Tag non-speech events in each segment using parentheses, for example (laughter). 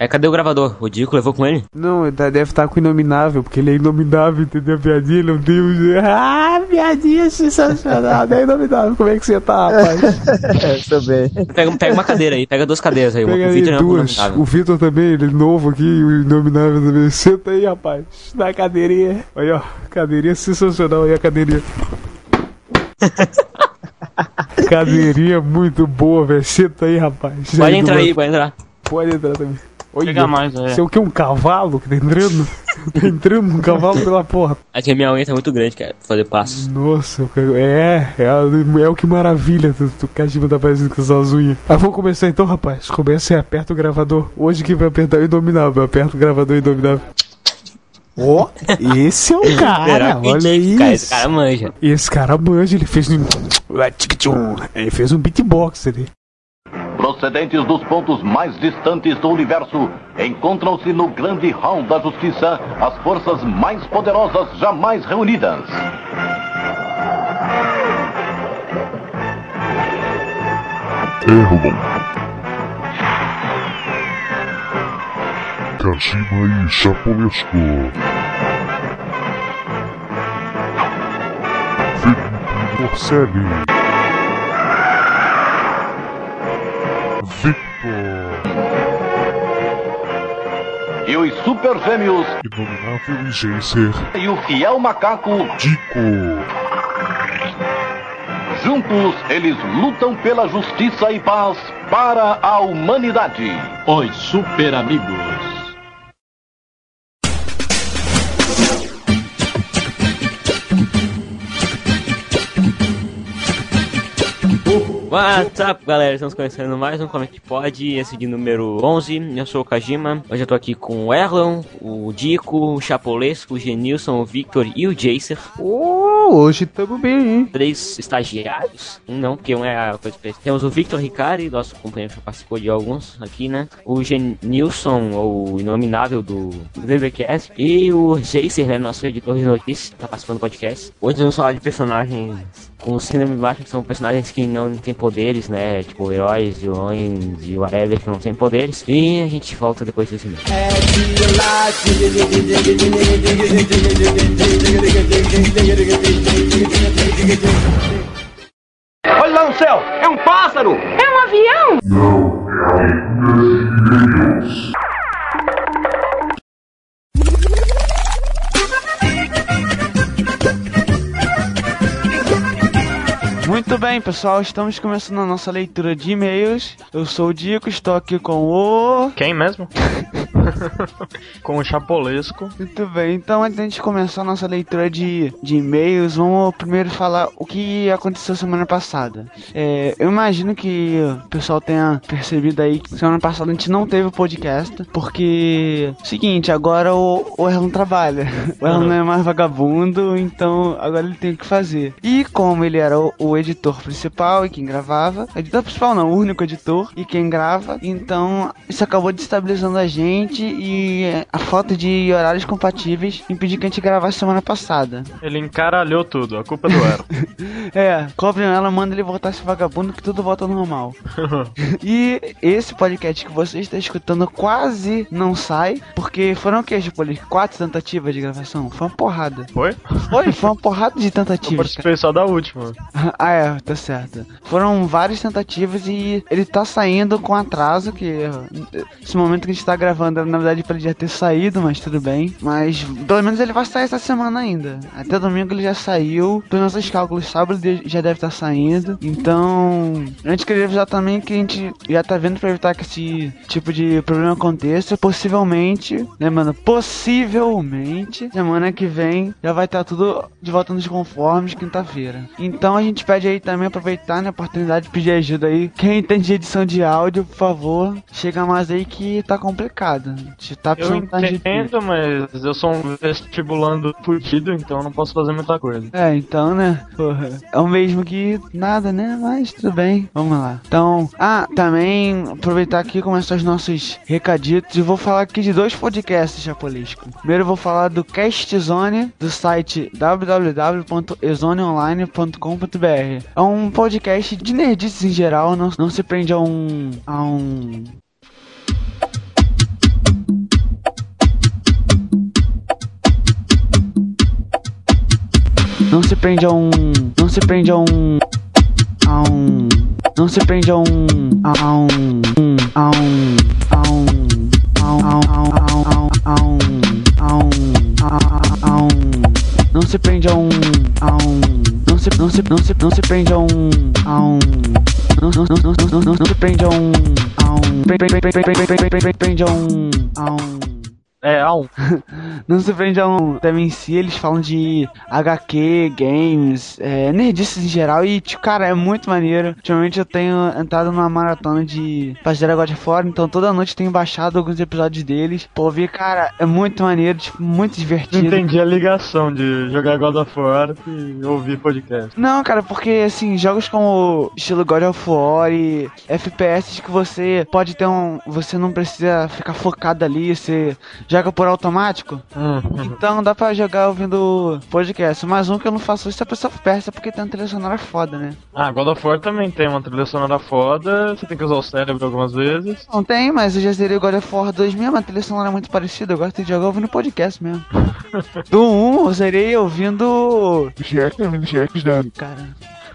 É, cadê o gravador? O Dico levou com ele? Não, ele tá- deve estar com o Inominável, porque ele é inominável, entendeu? A piadinha, não tem um... Ah, piadinha sensacional, é inominável. Como é que você tá, rapaz? (laughs) É, também. Pega, pega uma cadeira aí, pega duas cadeiras aí. Pega o aí Vitor é duas. O Vitor também, ele é novo aqui, o inominável também. Senta aí, rapaz. Na cadeirinha. Olha, ó, cadeirinha sensacional aí, a cadeirinha. (laughs) cadeirinha muito boa, velho. Senta aí, rapaz. Pode entrar do- aí, pode entrar. Pode entrar também. Olha, Chega mais, é. Você é o que? Um cavalo que tá entrando? tá entrando um cavalo pela porta. Aqui a minha unha tá muito grande, cara, pra fazer passos. Nossa, é, é, é o que maravilha. Tu, tu Kajima tá parecendo com essas unhas. Ah, vamos começar então, rapaz. Começa e aperta o gravador. Hoje que vai apertar o Indominável. Aperta o gravador Indominável. Ó, esse é o cara, que- olha isso. Cara, esse cara manja. Esse cara manja, ele fez um. Ele fez um beatbox ali. Procedentes dos pontos mais distantes do universo, encontram-se no grande hall da justiça as forças mais poderosas jamais reunidas. Erlon. Kashima e Chapolesco. Felipe Morcelli. Victor. E os super gêmeos Inominável e Jacer. e o fiel macaco, Dico. juntos eles lutam pela justiça e paz para a humanidade. Os super amigos. What's up, galera? Estamos começando mais um Comic Pod, esse de número 11. Eu sou o Kajima. Hoje eu tô aqui com o Erlon, o Dico, o Chapolesco, o Genilson, o Victor e o Jacer. Oh, hoje tamo bem, hein? Três estagiários. Um não, porque um é a coisa especial. Temos o Victor Ricari, nosso companheiro que participou de alguns aqui, né? O Genilson, ou inominável do do VBcast. E o Jacer, né? Nosso editor de notícias, tá participando do podcast. Hoje vamos falar de personagens com síndrome baixa, que são personagens que não têm poderes, né? Tipo, heróis, vilões e whatever que não têm poderes. E a gente volta depois desse mês. Olha lá no céu! É um pássaro! É um avião? Não, é a Muito bem, pessoal, estamos começando a nossa leitura de e-mails. Eu sou o Dico, estou aqui com o. Quem mesmo? (laughs) (laughs) Com o Chapolesco. Muito bem, então antes gente começar a nossa leitura de, de e-mails, vamos primeiro falar o que aconteceu semana passada. É, eu imagino que o pessoal tenha percebido aí que semana passada a gente não teve o podcast, porque, seguinte, agora o, o Erlon trabalha. O Erlon não é mais vagabundo, então agora ele tem o que fazer. E como ele era o, o editor principal e quem gravava, editor principal não, o único editor e quem grava, então isso acabou destabilizando a gente e a falta de horários compatíveis impediu que a gente gravasse semana passada. Ele encaralhou tudo, a culpa é do Ero. (laughs) É, cobrem ela, manda ele voltar esse vagabundo que tudo volta ao normal. (laughs) e esse podcast que você está escutando quase não sai, porque foram o que, Chipolito? Quatro tentativas de gravação? Foi uma porrada. Foi? Foi, foi uma porrada de Eu tentativas. cara. participei só da última. (laughs) Ah, é, tá certo. Foram várias tentativas e ele tá saindo com atraso, que esse momento que a gente tá gravando, na verdade, pra ele já ter saído, mas tudo bem. Mas pelo menos ele vai sair essa semana ainda. Até domingo ele já saiu. Pelos nossos cálculos, sábado já deve estar saindo. Então, a gente queria avisar também que a gente já tá vendo pra evitar que esse tipo de problema aconteça. Possivelmente, lembrando, possivelmente, semana que vem já vai estar tudo de volta nos conformes quinta-feira. Então a gente pede aí também aproveitar né, a oportunidade de pedir ajuda aí. Quem entende de edição de áudio, por favor, chega mais aí que tá complicado. Gente tá Eu ajuda. entendo, mas eu sou um vestibulando fudido, então eu não posso fazer muita coisa. É, então, né? Porra, é o mesmo que nada, né? Mas tudo bem. Vamos lá. Então, ah, também aproveitar aqui começar os nossos recaditos. E vou falar aqui de dois podcasts Chapolesco. Primeiro eu vou falar do Cast Zone, do site www.ezoneonline.com.br. É um podcast de nerdices em geral, não, não se prende a um. a um Não se prende a um. Não se prende a um. A um. Não se prende a um. A um. A um. A um. A um. A um. A um. A um. Não se prende a um. A um. Não se não se não se não se prende a um. A um. Não não não não não não se prende a um. A um. Prende a um. A um. É, a um. Não se prende a um tema em si, eles falam de HQ, games, é, nerdices em geral e, tipo, cara, é muito maneiro. Ultimamente eu tenho entrado numa maratona de Pajera God of War, então toda noite tenho baixado alguns episódios deles. Pô, vi, cara, é muito maneiro, tipo, muito Não divertido. entendi a ligação de jogar God of War e ouvir podcast. Não, cara, porque assim, jogos como estilo God of War e FPS que você pode ter um. Você não precisa ficar focado ali, você joga por automático. Hum, Então dá pra jogar ouvindo podcast. Mas um que eu não faço isso é Prince of Persia porque tem uma trilha sonora foda, né? Ah, God of War também tem uma trilha sonora foda, você tem que usar o cérebro algumas vezes. Não tem, mas eu já zerei o God of War 2 mesmo, a trilha sonora é muito parecida. Eu gosto de jogar ouvindo podcast mesmo. (laughs) Do 1 eu zerei ouvindo. Cara.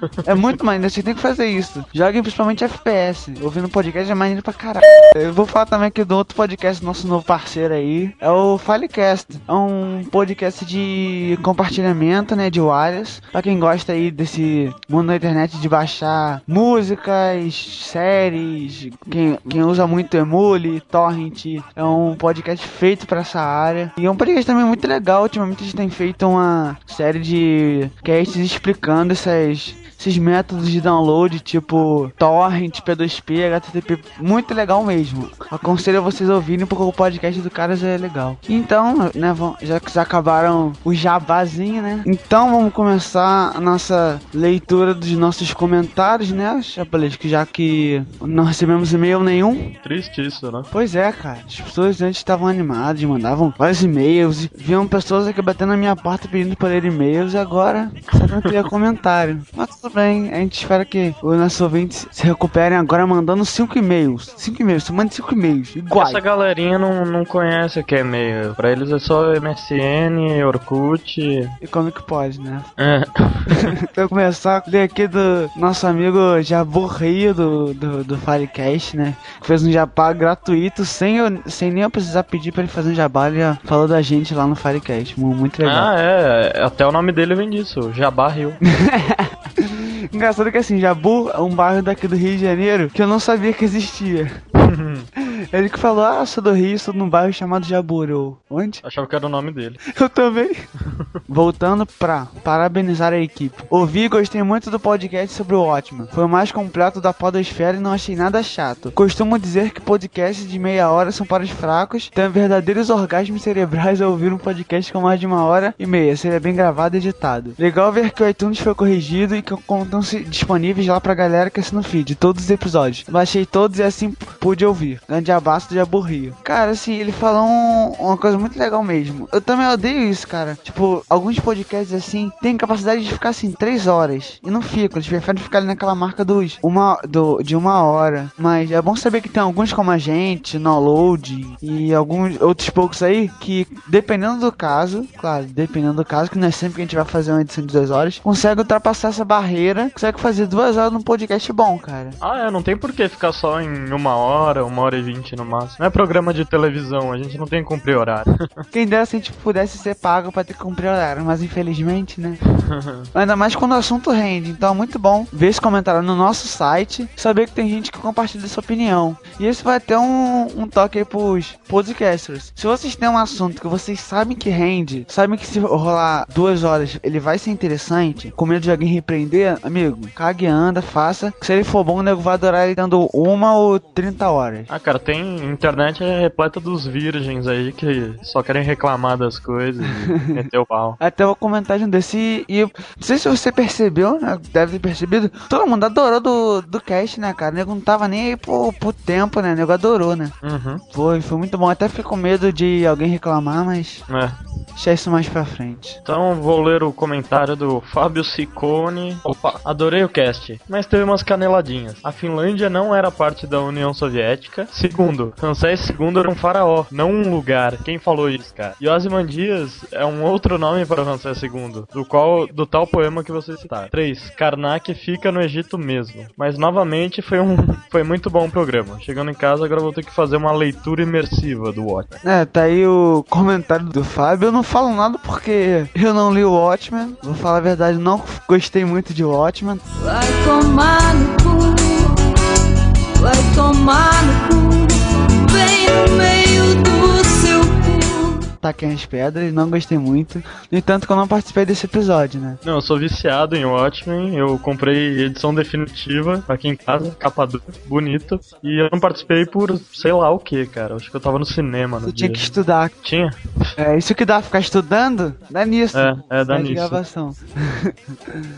(laughs) É muito maneiro, você tem que fazer isso. Joguem principalmente FPS. Ouvindo podcast é maneiro pra caralho. Eu vou falar também aqui do outro podcast, nosso novo parceiro aí. É o Filecast. É um podcast de compartilhamento, né? De wireless. Pra quem gosta aí desse mundo da internet de baixar músicas, séries. Quem, quem usa muito Emule, Torrent. É um podcast feito pra essa área. E é um podcast também muito legal. Ultimamente a gente tem feito uma série de casts explicando essas esses métodos de download, tipo torrent, P2P, HTTP, muito legal mesmo. Aconselho a vocês ouvirem porque o podcast do Caras é legal. Então, né, já que já acabaram o jabazinho, né? Então vamos começar a nossa leitura dos nossos comentários, né, Chapelesco? Já que não recebemos e-mail nenhum. Triste isso, né? Pois é, cara. As pessoas antes estavam animadas, mandavam vários e-mails. Viam pessoas aqui batendo na minha porta pedindo para ler e-mails e agora só não queria comentário. (laughs) Mas tudo a gente espera que os nossos ouvintes se recuperem agora mandando cinco e-mails. Cinco e-mails, você manda cinco e-mails, iguais. Essa galerinha não, não conhece o que é e-mail. Pra eles é só MSN, Orkut. E como é que pode, né? É. (laughs) Então começar a ler aqui do nosso amigo Jabur Rio do, do, do Firecast, né? Que fez um jabá gratuito sem, eu, sem nem eu precisar pedir pra ele fazer um jabá, ele falou da gente lá no Firecast. Mu- Muito legal. Ah, é. Até o nome dele vem disso, Jabá Rio. (laughs) Engraçado que assim, Jabu é um bairro daqui do Rio de Janeiro que eu não sabia que existia. (laughs) Ele que falou, ah, sou do Rio, sou num bairro chamado Jabur. Eu, onde? Achava que era o nome dele. (laughs) Eu também. (laughs) Voltando pra parabenizar a equipe. Ouvi e gostei muito do podcast sobre o Ótimo. Foi o mais completo da podosfera e não achei nada chato. Costumo dizer que podcasts de meia hora são para os fracos. Tenho verdadeiros orgasmos cerebrais ao ouvir um podcast com mais de uma hora e meia. Seria bem gravado e editado. Legal ver que o iTunes foi corrigido e que estão disponíveis lá pra galera que assina o feed. Todos os episódios. Baixei todos e assim pude ouvir. Grande abraço de Aburrio. Cara, assim, ele falou um- uma coisa muito legal mesmo. Eu também odeio isso, cara. Tipo, alguns podcasts assim têm capacidade de ficar assim três horas e não ficam. Eles preferem ficar ali naquela marca dos uma, do, de uma hora. Mas é bom saber que tem alguns como a gente, Download e alguns outros poucos aí que, dependendo do caso, claro, dependendo do caso, que não é sempre que a gente vai fazer uma edição de duas horas, consegue ultrapassar essa barreira, consegue fazer duas horas num podcast bom, cara. Ah, é, não tem por que ficar só em uma hora, uma hora e vinte no máximo. Não é programa de televisão, a gente não tem que cumprir horário. (laughs) Quem dera se a gente pudesse ser pago pra ter que cumprir horário, mas infelizmente, né? (laughs) Ainda mais quando o assunto rende. Então é muito bom ver esse comentário no nosso site, saber que tem gente que compartilha sua opinião. E esse vai ter um, um toque aí pros podcasters. Se vocês têm um assunto que vocês sabem que rende, sabem que se rolar duas horas ele vai ser interessante, com medo de alguém repreender, amigo, cague anda, faça. Se ele for bom, o nego vai adorar ele dando uma ou 30 horas. Ah, cara, tem. Internet é repleta dos virgens aí que só querem reclamar das coisas e (laughs) meter o pau. Até vou comentar de um desse e eu não sei se você percebeu, né? Deve ter percebido. Todo mundo adorou do, do cast, né, cara? O nego não tava nem aí pro, pro tempo, né? O nego adorou, né? Uhum. Foi, foi muito bom. Até fiquei com medo de alguém reclamar, mas É. deixar isso mais pra frente. Então vou ler o comentário do Fábio Ciccone. Opa, adorei o cast, mas teve umas caneladinhas. A Finlândia não era parte da União Soviética. Segundo, Ramsés II era um faraó, não um lugar. Quem falou isso, cara? E Ozymandias é um outro nome para Ramsés II, do qual do tal poema que você citaram. 3. Karnak fica no Egito mesmo. Mas novamente foi um (laughs) foi muito bom o programa. Chegando em casa agora vou ter que fazer uma leitura imersiva do Watchmen. É, tá aí o comentário do Fábio. Eu não falo nada porque eu não li o Watchmen. Vou falar a verdade, não gostei muito de Watchmen. Vai tomar no cu, vai tomar no cu, cu. Taquem as pedras, não gostei muito. No entanto, que eu não participei desse episódio, né? Não, eu sou viciado em Watchmen. Eu comprei edição definitiva aqui em casa, capa dura, bonita. E eu não participei por sei lá o que, cara. Acho que eu tava no cinema no Você dia. tinha que estudar. Tinha? É, isso que dá ficar estudando? Dá nisso. É, é, dá nisso. gravação.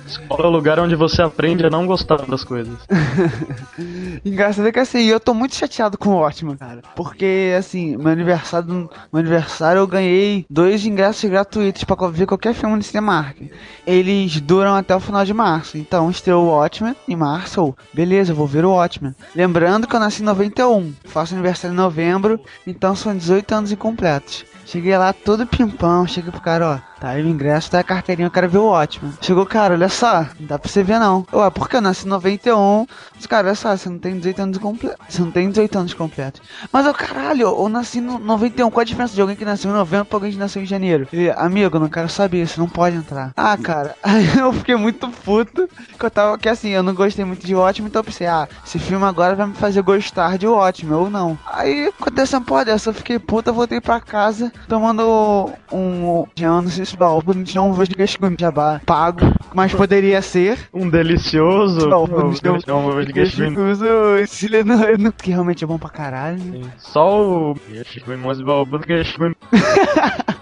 Escola é o lugar onde você aprende a não gostar das coisas. (laughs) Engraçado é que assim, eu tô muito chateado com o Watchmen, cara. Porque, assim, meu aniversário, meu aniversário eu ganhei dois ingressos gratuitos pra ver qualquer filme no Cinemark. Eles duram até o final de março. Então, estreou o Watchmen em março. beleza, vou ver o Watchmen. Lembrando que eu nasci em 91. Faço aniversário em novembro. Então, são 18 anos incompletos. Cheguei lá todo pimpão, cheguei pro cara, ó, aí o ingresso, tá a carteirinha, eu quero ver o Watchmen. Chegou, cara, olha só, não dá pra você ver não. Ué, porque eu nasci em 91, mas cara, olha só, você não tem 18 anos completos, você não tem 18 anos completos. Mas, eu, caralho, eu nasci em 91, qual a diferença de alguém que nasceu em novembro pra alguém que nasceu em janeiro? Ele, amigo, não quero saber, você não pode entrar. Ah, cara, aí eu fiquei muito puto, que eu tava, que assim, eu não gostei muito de Watchmen, então eu pensei, ah, esse filme agora vai me fazer gostar de Watchmen, ou não. Aí, aconteceu uma porra dessa, eu fiquei puta, voltei pra casa, tomando um Genesis Balbo, não vou de jabá pago, mas poderia ser. Um delicioso. Não, não, que realmente é bom pra caralho. Só o. (laughs)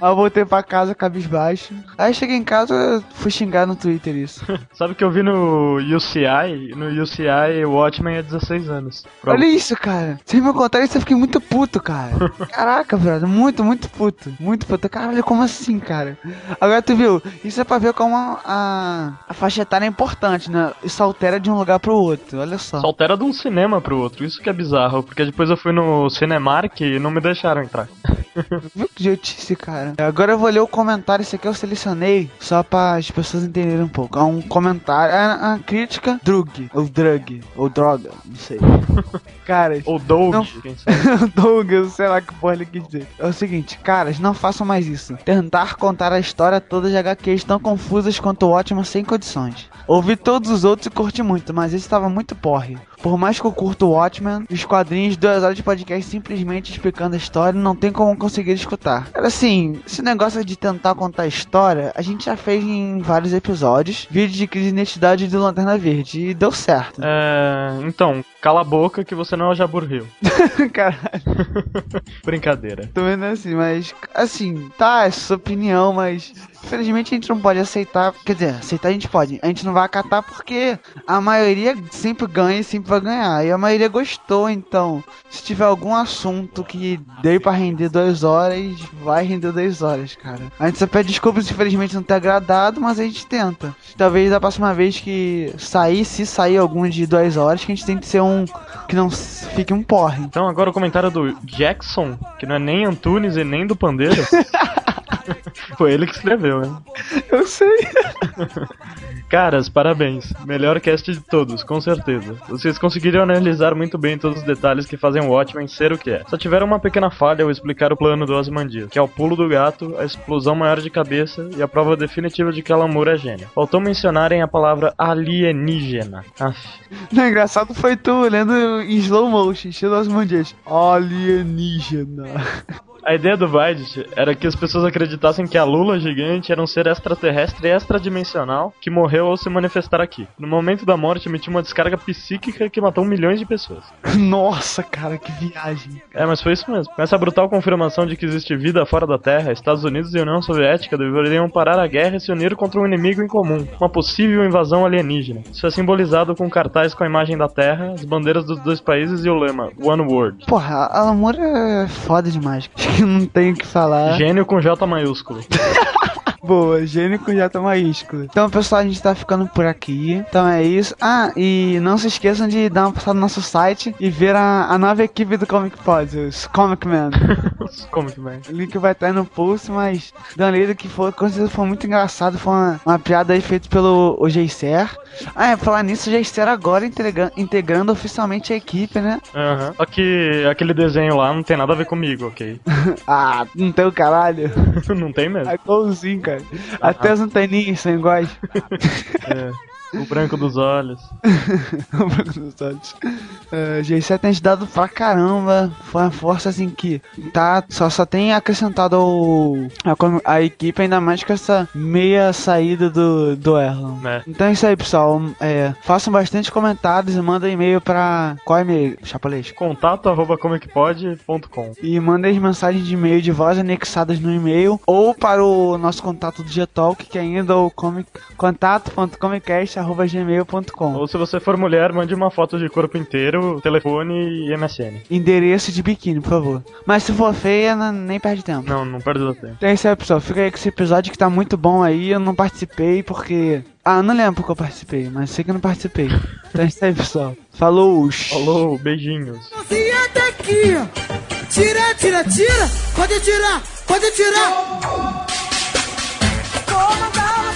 Aí eu voltei pra casa cabisbaixo. Aí cheguei em casa, fui xingar no Twitter isso. (laughs) Sabe que eu vi no UCI? No UCI, o Watchmen é 16 anos. Olha isso, cara. Sem me contar isso, eu fiquei muito puto, cara. (laughs) Caraca, velho. Muito, muito puto. Muito puto. Caralho, como assim, cara? Agora tu viu? Isso é pra ver como a, a, a faixa etária é importante, né? Isso altera de um lugar pro outro. Olha só. Só altera de um cinema pro outro. Isso que é bizarro, porque depois eu fui no Cinemark e não me deixaram entrar. (laughs) Viu que idiotice, cara? Agora eu vou ler o comentário. Esse aqui eu selecionei só pra as pessoas entenderem um pouco. É um comentário, é uma crítica drug, ou drug, ou droga, não sei. (laughs) Cara, Ou Doug, Não. quem sabe. (laughs) Douglas, sei lá que porra ele quis dizer. É o seguinte, caras, não façam mais isso. Tentar contar a história toda de HQs tão confusas quanto o Ótimo sem condições. Ouvi todos os outros e curti muito, mas esse estava muito porre. Por mais que eu curto o Watchmen, os quadrinhos, duas horas de podcast simplesmente explicando a história, não tem como conseguir escutar. Cara, assim, esse negócio de tentar contar a história, a gente já fez em vários episódios. Vídeo de crise de identidade do Lanterna Verde, e deu certo. É, então, cala a boca que você não é o Jaburril. (laughs) Caralho. (laughs) Brincadeira. Tô vendo assim, mas assim, tá, é sua opinião, mas infelizmente a gente não pode aceitar. Quer dizer, aceitar a gente pode. A gente não vai acatar porque a maioria sempre ganha e sempre vai ganhar. E a maioria gostou, então. Se tiver algum assunto que dei pra render duas horas, vai render duas horas, cara. A gente só pede desculpas se infelizmente não ter agradado, mas a gente tenta. Talvez da próxima vez que sair, se sair algum de duas horas, que a gente tem que ser um. que não fique um porre. Então agora o comentário do Jackson, que não é nem Antunes e nem do Pandeiro. (laughs) Foi ele que escreveu, né? Eu sei. (laughs) Caras, parabéns. Melhor cast de todos, com certeza. Vocês conseguiram analisar muito bem todos os detalhes que fazem o Watchmen ser o que é. Só tiveram uma pequena falha ao explicar o plano do Ozymandias, que é o pulo do gato, a explosão maior de cabeça e a prova definitiva de que Alan Moore é gênio. Faltou mencionarem a palavra alienígena. Aff. Não, engraçado foi tu lendo em slow motion, estilo Osmondias. Alienígena. A ideia do Vaidit era que as pessoas acreditassem que a Lula gigante era um ser extraterrestre e extradimensional que morreu ao se manifestar aqui. No momento da morte, emitiu uma descarga psíquica que matou milhões de pessoas. (laughs) Nossa, cara, que viagem. É, mas foi isso mesmo. Com essa brutal confirmação de que existe vida fora da Terra, Estados Unidos e União Soviética deveriam parar a guerra e se unir contra um inimigo em comum, uma possível invasão alienígena. Isso é simbolizado com cartaz com a imagem da Terra, as bandeiras dos dois países e o lema One World. Porra, Moore é foda demais. Acho (laughs) que não tenho o que falar. Gênio com J maiúsculo. (laughs) Boa, gênio com J maiúsculo. Então, pessoal, a gente tá ficando por aqui. Então é isso. Ah, e não se esqueçam de dar uma passada no nosso site e ver a, a nova equipe do Comic Pod, os Comic Man. Como que vai? O link vai estar aí no post, mas dá uma lida que foi, com certeza foi muito engraçado. Foi uma, uma piada aí feita pelo o Geiser. Ah, é, falar nisso, o Geiser agora integra- integrando oficialmente a equipe, né? Aham. Só que aquele desenho lá não tem nada a ver comigo, ok? (laughs) Ah, não tem o caralho. (laughs) não tem mesmo. É igualzinho, cara. Até as anteninhas são iguais. É. O branco dos olhos. (laughs) O branco dos olhos. Uh, G7 tem ajudado pra caramba. Foi uma força assim que tá, só, só tem acrescentado ao, a, a equipe, ainda mais com essa meia saída do, do Erlon. né? Então é isso aí, pessoal. É, façam bastante comentários e mandem e-mail pra. Qual e-mail, Chapalês? Contato arroba comicpod.com. E mandem as mensagens de e-mail de voz anexadas no e-mail ou para o nosso contato do Getalk, que é ainda o comic, contato.comicast.gmail.com. Ou se você for mulher, mande uma foto de corpo inteiro, telefone e MSN. Endereço de biquíni, por favor. Mas se for feia, não- nem perde tempo. Não, não perde o tempo. Então é isso aí, pessoal. Fica aí com esse episódio que tá muito bom aí. Eu não participei porque. Ah, não lembro porque eu participei, mas sei que eu não participei. Então é isso aí, pessoal. Falou! Falou, beijinhos. Assim até aqui, ó. Tira, tira, tira. Pode tirar, pode tirar.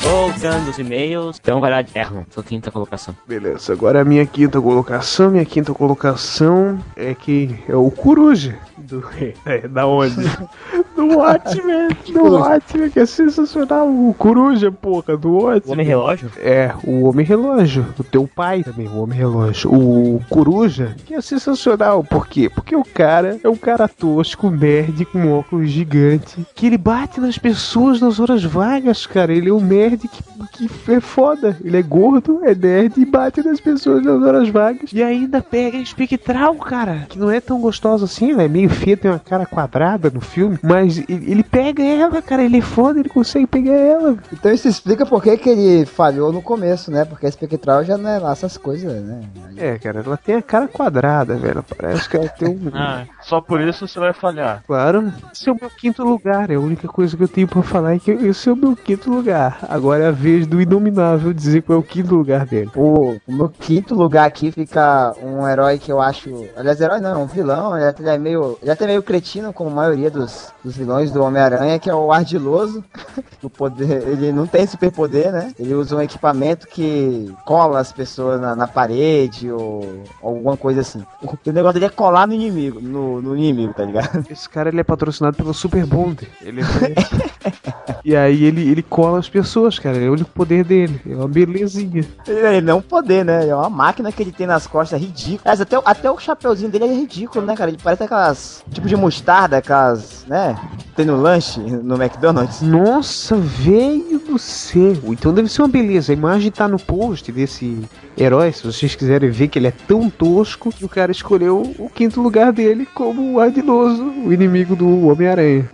Voltando os e-mails. Então vai lá, Erlon, sua quinta colocação. Beleza, agora a minha quinta colocação. Minha quinta colocação é que é o Coruja. Do, é, da onde? (laughs) do Watchmen. Do Watchmen, que é sensacional. O Coruja, porra, do Watchmen. O Homem Relógio? É, o Homem Relógio. O teu pai também, o Homem Relógio. O Coruja, que é sensacional. Por quê? Porque o cara é um cara tosco, nerd, com óculos gigante, que ele bate nas pessoas nas horas vagas, cara. Ele é um nerd que, que é foda. Ele é gordo, é nerd e bate nas pessoas nas horas vagas. E ainda pega a espectral, cara. Que não é tão gostosa assim, ela é meio feia, tem uma cara quadrada no filme. Mas ele, ele pega ela, cara. Ele é foda, ele consegue pegar ela. Então isso explica por que que ele falhou no começo, né? Porque a espectral já não é lá essas coisas, né? É, cara, ela tem a cara quadrada, velho. Parece que ela tem um. (laughs) Ah, só por isso você vai falhar. Claro, esse é o meu quinto lugar. É a única coisa que eu tenho pra falar é que esse é o meu quinto lugar. Agora é a vez do Inominável dizer qual é o quinto lugar dele. O, meu quinto lugar aqui fica um herói que eu acho. Aliás, herói não, um vilão. Ele até é meio. Ele até é meio cretino, como a maioria dos, dos vilões do Homem-Aranha, que é o Ardiloso. (laughs) o poder, ele não tem superpoder, né? Ele usa um equipamento que cola as pessoas na, na parede ou, ou alguma coisa assim. O, o negócio dele é colar no inimigo, no, no inimigo, tá ligado? (laughs) Esse cara ele é patrocinado pelo Super Bond. Ele é... (laughs) e aí ele, ele cola as pessoas, cara. É o único poder dele. É uma belezinha. Ele não é um poder, né? É uma máquina que ele tem nas costas, é ridículo. Aliás, até, até o chapeuzinho dele é ridículo, né, cara? Ele parece aquelas. tipo de mostarda, aquelas. né? Tem no lanche, no McDonald's. Nossa, velho do céu. Então deve ser uma beleza. A imagem tá no post desse herói. Se vocês quiserem ver que ele é tão tosco que o cara escolheu o quinto lugar dele como o ardiloso, o inimigo do Homem-Aranha.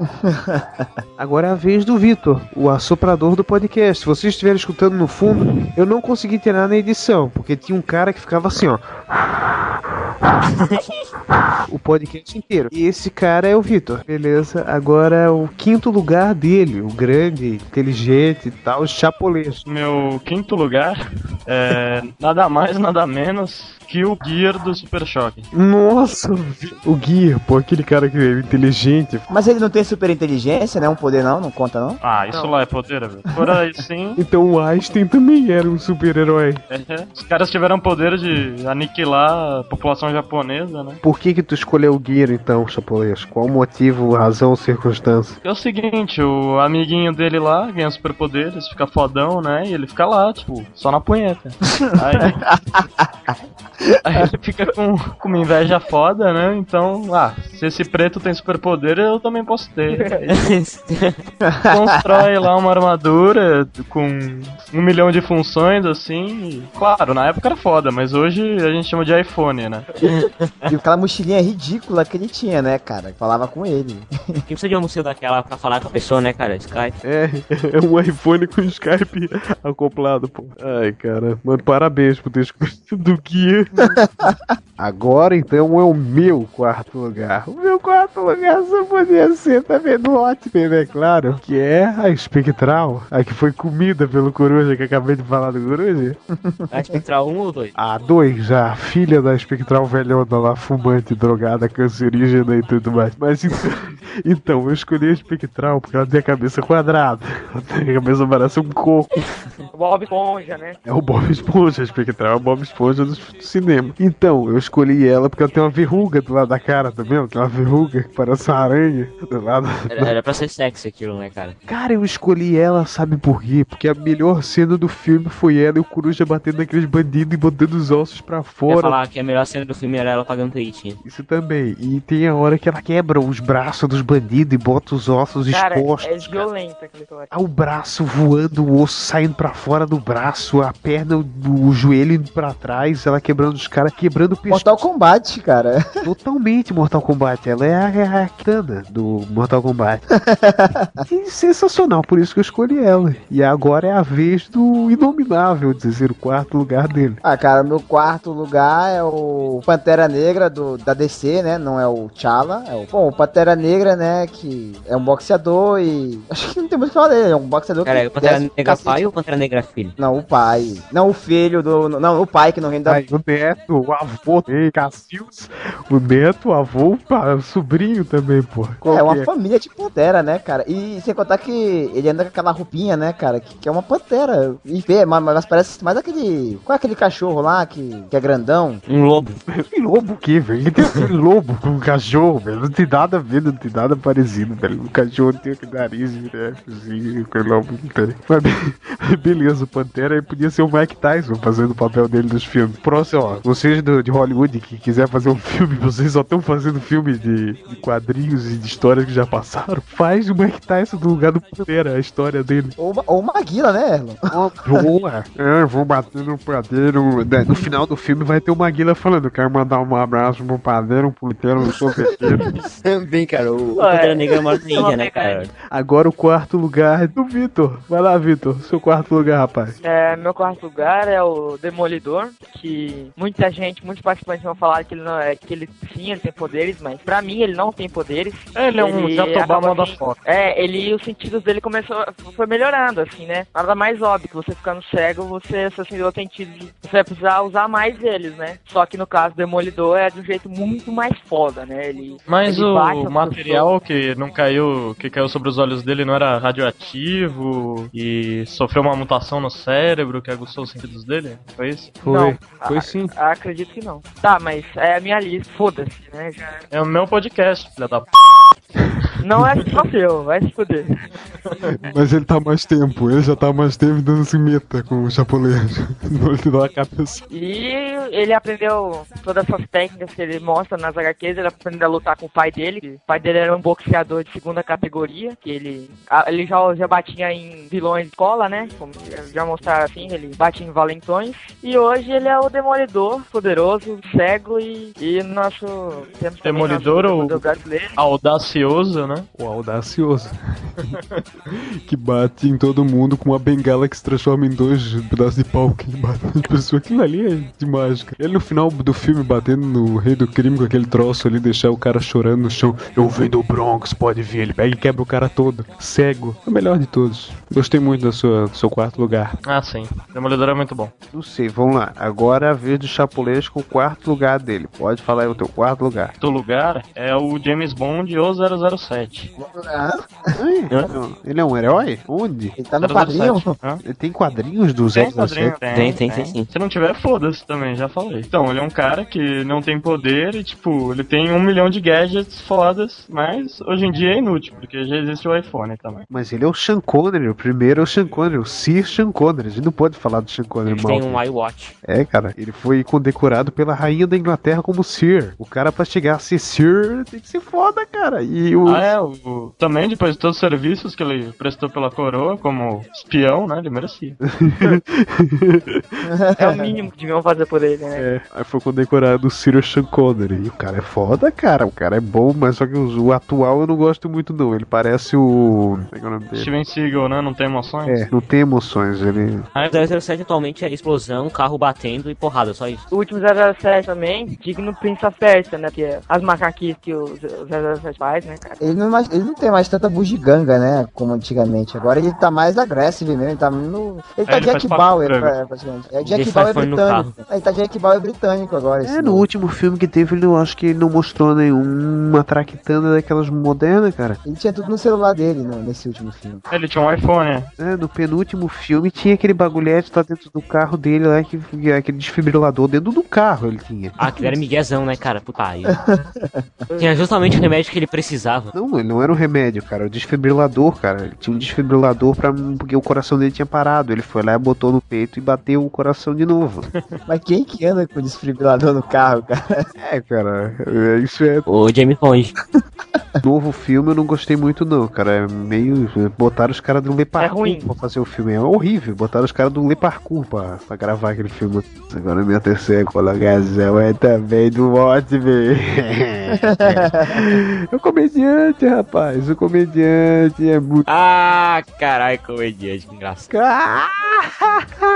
(laughs) Agora é a vez do Vitor, o assoprador do podcast. Se vocês estiverem escutando no fundo, eu não consegui tirar na edição, porque tinha um cara que ficava assim, ó. (laughs) o podcast inteiro. E esse cara é o Vitor, beleza? Agora o quinto lugar dele, o grande, inteligente e tal, chapolês. Meu quinto lugar é (laughs) nada mais, nada menos que o Gear do Super Choque. Nossa, o Gear, pô, aquele cara que é inteligente. Mas ele não tem super inteligência, né? Um poder não, não conta não. Ah, isso lá é poder, velho. Por aí sim. (laughs) Então o Einstein também era um super-herói. é, Os caras tiveram poder de aniquilar a população japonesa, né? Por que que tu escolheu o Gear então, chapolês? Qual o motivo, razão, circunstância? É o seguinte, o amiguinho dele lá ganha superpoderes, fica fodão, né? E ele fica lá, tipo, só na punheta. (laughs) Aí, aí ele fica com, com uma inveja foda, né? Então, ah, se esse preto tem superpoder, eu também posso ter. (laughs) Constrói lá uma armadura com um milhão de funções, assim. claro, na época era foda, mas hoje a gente chama de iPhone, né? E aquela mochilinha ridícula que ele tinha, né, cara? Falava com ele. Quem precisa de uma mochila daquela pra falar com a pessoa, né, cara? Skype. É, é um iPhone com Skype acoplado, pô. Ai, cara, mano, parabéns por ter escolhido o Gear. (laughs) Agora então é o meu quarto lugar. O meu quarto lugar só podia ser também do Watchmen, né? Claro. Que é a Espectral, a que foi comida pelo Coruja, que acabei de falar do Coruja. A Espectral 1 ou 2? A dois, já, a filha da Espectral velhona lá, fumante, drogada, cancerígena e tudo mais. Mas então, (laughs) então eu escolhi a Espectral porque ela tem a cabeça quadrada. Ela tem a cabeça parece um coco. Bob Esponja, né? É o Bob Esponja, a Espectral é o Bob Esponja do cinema. Então, eu escolhi ela porque ela tem uma verruga do lado da cara, tá vendo? Tem uma verruga que parece uma aranha do lado. Era, era pra ser sexy aquilo, né, cara? Cara, eu escolhi ela, sabe por quê? Porque a melhor cena do filme foi ela e o Coruja batendo naqueles bandidos e botando os ossos pra Eu ia fora. falar que a melhor cena do filme era ela pagando peitinho. Isso também. E tem a hora que ela quebra os braços dos bandidos e bota os ossos Cara, expostos. é violenta história. Ah, o braço voando, o osso saindo pra fora do braço, a perna, o, o joelho indo pra trás, ela quebrando os caras, quebrando o pescoço. Mortal Kombat, cara. Totalmente Mortal Kombat. Ela é a, é a Kitana do Mortal Kombat. (laughs) e sensacional, por isso que eu escolhi ela. E agora é a vez do Inominável de ser o quarto lugar dele. Ah, cara, meu quarto lugar é o Pantera Negra do, da DC, né? Não é o T'Challa. É o, bom, o Pantera Negra, né? Que é um boxeador e. Acho que não tem muito o que falar dele. É um boxeador Cara, que. o Pantera o Negra cacete. pai ou Pantera Negra filho? Não, o pai. Não, o filho do. Não, o pai que não rende da. O neto, o avô, ei, Cassius, o neto, o avô, o sobrinho também, pô. É uma que família de pantera, né, cara? E sem contar que ele anda com aquela roupinha, né, cara? Que, que é uma pantera. E vê, mas, mas parece mais aquele. Qual é aquele cachorro lá que, que é grandão? Um lobo. Que lobo o quê, velho? Ele tem aquele lobo com um cachorro, velho. Não tem nada a ver, não tem nada parecido, velho. O cachorro tem aquele nariz, né? Assim, o lobo não tem. Mas be- (laughs) beleza, o Pantera aí podia ser o Mike Tyson fazendo o papel dele nos filmes. Próximo, ó. Vocês do, de Hollywood que quiser fazer um filme, (laughs) vocês só estão fazendo filmes de, de quadrinhos e de histórias que já passaram. (laughs) Faz o Mike Tyson no lugar do Pantera, a história dele. Ou, ou Maguila, né, Erlon? Boa! É, vou bater no padeiro. né, No final do filme vai ter o Maguila falando: quero mandar um abraço pro padeiro, um puteiro, um sorveteiro. (laughs) Também, cara. O, o Ué, Pantera Negra mora na Índia, né, cara? Agora o quarto lugar é do Vitor. Vai lá, Vitor. Seu quarto lugar, rapaz. É, meu quarto lugar é o Demolidor, que muita gente, muitos participantes vão falar que ele não é, que ele sim, ele tem poderes, mas pra mim ele não tem poderes. Ele é um jatobá que- foca. É, ele os sentidos dele começou foi melhorando assim, né? Nada mais óbvio que você ficando cego, você seus sentidos sentidos, você vai precisar usar mais eles, né? Só que no caso do Demolidor é de um jeito muito mais foda, né? Ele Mas ele o material que não caiu, que caiu sobre os olhos dele não era radioativo e sofreu uma mutação no cérebro que aguçou os sentidos dele? Foi isso? Não. Foi sim. Ah, acredito que não. Tá, mas é a minha lista, foda-se, né? Já... É o meu podcast, filha da p. Não é só seu, vai se fuder. Mas ele tá mais tempo. Ele já tá mais tempo dando se meta com o japonês. (laughs) Não lhe dá a cabeça. E ele aprendeu todas essas técnicas que ele mostra nas HQs, ele aprendeu a lutar com o pai dele. O pai dele era um boxeador de segunda categoria, que ele, ele já, já batia em vilões de escola, né? Como já mostraram assim, ele bate em valentões. E hoje ele é o demolidor, poderoso, cego e, e nosso... Demolidor nosso ou- brasileiro. Audacioso, né? O audacioso. (laughs) que bate em todo mundo com uma bengala que se transforma em dois pedaços de pau que ele bate nas pessoas. Aquilo ali é demais, cara. Ele no final do filme batendo no rei do crime com aquele troço ali, deixar o cara chorando no chão. Eu venho do Bronx, pode ver. Ele pega e quebra o cara todo. Cego. É o melhor de todos. Gostei muito da sua, do seu quarto lugar. Ah, sim. Demolidor é muito bom. Não sei, vamos lá. Agora é a vez do Chapulês com o quarto lugar dele. Pode falar aí o teu quarto lugar. Do lugar é o James Bond ou 007. Ah, Ele é um herói? Onde? ele tá no quadrinho? Hã? Ele tem quadrinhos do Tem 007? quadrinho? Tem, tem, tem sim. Se não tiver, foda-se também, já falei. Então, ele é um cara que não tem poder e, tipo, ele tem um milhão de gadgets fodas, mas hoje em dia é inútil, porque já existe o iPhone também. Mas ele é o Sean Connery, o primeiro é o Sean Connery, o Sir Sean Connery. A gente não pode falar do Sean Connery mal. Tem um iWatch. É, cara, ele foi condecorado pela rainha da Inglaterra como Sir. O cara pra chegar a ser Sir tem que ser foda, cara. E o. Ah, é, o, também depois de todos os serviços que ele prestou pela coroa como espião, né, ele merecia. É o mínimo que deviam fazer por ele. né? É, aí foi condecorado o Cyril Sean Connery. E o cara é foda, cara. O cara é bom, mas só que o, o atual eu não gosto muito, não. Ele parece o. É que é o nome dele? Steven Seagal, né? Não tem emoções? É, não tem emoções. Ele. O 007 atualmente é explosão, carro batendo e porrada, só isso. O último 007 também, digno Prince of Persia, né? Porque as macaquias que o 007 faz, né, cara? Ele não, mais- ele não tem mais tanta bugiganga, né? Como antigamente. Agora ele tá mais agressivo mesmo. Ele tá no. Ele tá É, ele Jack Bauer, pra- praticamente. É, Jack Ele Bauer britânico. Ele tá Jack Bauer britânico agora. É, no último filme que teve, ele, eu acho que ele não mostrou nenhuma traquitana daquelas modernas, cara. Ele tinha tudo no celular dele no- nesse último filme. Ele tinha um iPhone, né? É, no penúltimo filme tinha aquele bagulhete lá dentro do carro dele lá, que, que- aquele desfibrilador dentro do carro ele tinha. Ah, que era miguezão, né, cara? Puta aí. (laughs) Tinha justamente o remédio que ele precisava. Não, ele não era um remédio, cara, era o desfibrilador, cara. Ele tinha um desfibrilador pra, porque o coração dele tinha parado. Ele foi lá e botou no peito e bateu o coração de novo. (laughs) Mas quem que anda com desfibrilador no carro, cara? É, cara, é, isso é. O Jamie Bond. (laughs) Novo filme eu não gostei muito, não, cara. É meio. Botaram os caras do Le Parkour ruim. pra fazer o filme. É horrível. Botaram os caras do Le Parkour pra, pra gravar aquele filme. Agora minha terceira colocação é também do Watchmen. (laughs) é o comediante, rapaz. O comediante é muito. Ah, caralho, comediante, que engraçado.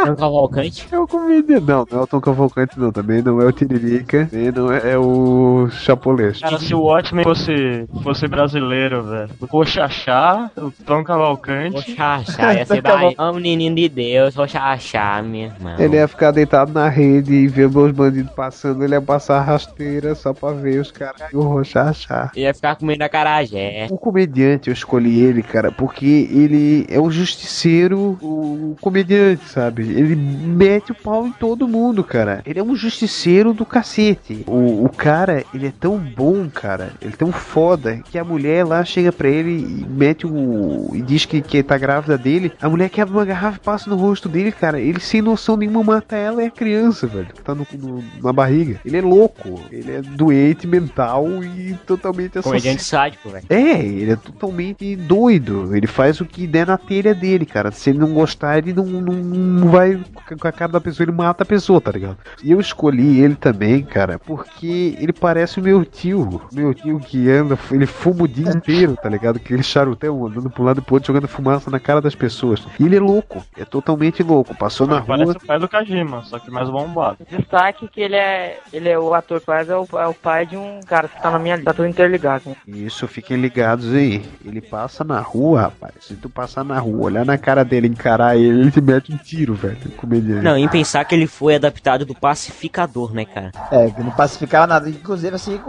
É um cavalcante? É o comediante. Não, não é o Tom Cavalcante, não. Também não é o Tiririca. Também não é, é o Chapolês. Cara, se o Watchmen fosse, fosse brasileiro, velho. O Xaxá, o Tom Cavalcante. (laughs) O Xaxá, ia ser Bahia. Ô menino de Deus, o Xaxá, meu irmão. Ele ia ficar deitado na rede e ver meus bandidos passando, ele ia passar rasteira só pra ver os caras e o rochachá. Ia ficar comendo acarajé. O comediante, eu escolhi ele, cara, porque ele é o justiceiro, o comediante, sabe? Ele mete o pau em todo mundo, cara. Ele é um justiceiro do cacete. O, o cara, ele é tão bom, cara. Ele é tão foda que a mulher lá chega pra ele e mete o. e diz que, que tá grávida dele. A mulher quebra uma garrafa e passa no rosto dele, cara. Ele sem noção nenhuma mata ela e a criança, velho, que tá no, no- na barriga. Ele é louco. Ele é doente mental e totalmente Comediante assassino. Sádico, velho. É, ele é totalmente doido. Ele faz o que der na telha dele, cara. Se ele não gostar, ele não, não, não vai com a cara da pessoa, ele mata a pessoa, tá ligado? E eu escolhi ele também, cara, porque ele parece o meu tio. Meu tio que anda, ele fuma o dia inteiro, tá ligado? Aquele charutão andando pro lado e pro outro, jogando fumaça na cara das pessoas. E ele é louco, é totalmente louco. Passou na Parece rua. o pai do Kajima, só que mais bombado. Destaque que ele é. Ele é o ator que faz é o, é o pai de um cara que tá na minha lista, tá tudo interligado. Né? Isso, fiquem ligados aí. Ele passa na rua, rapaz. Se tu passar na rua, olhar na cara dele, encarar ele, ele te mete um tiro, velho. Comediante. Não, em pensar que ele foi adaptado do pacificador, né, cara? É, que não pacificava nada. Inclusive, assim,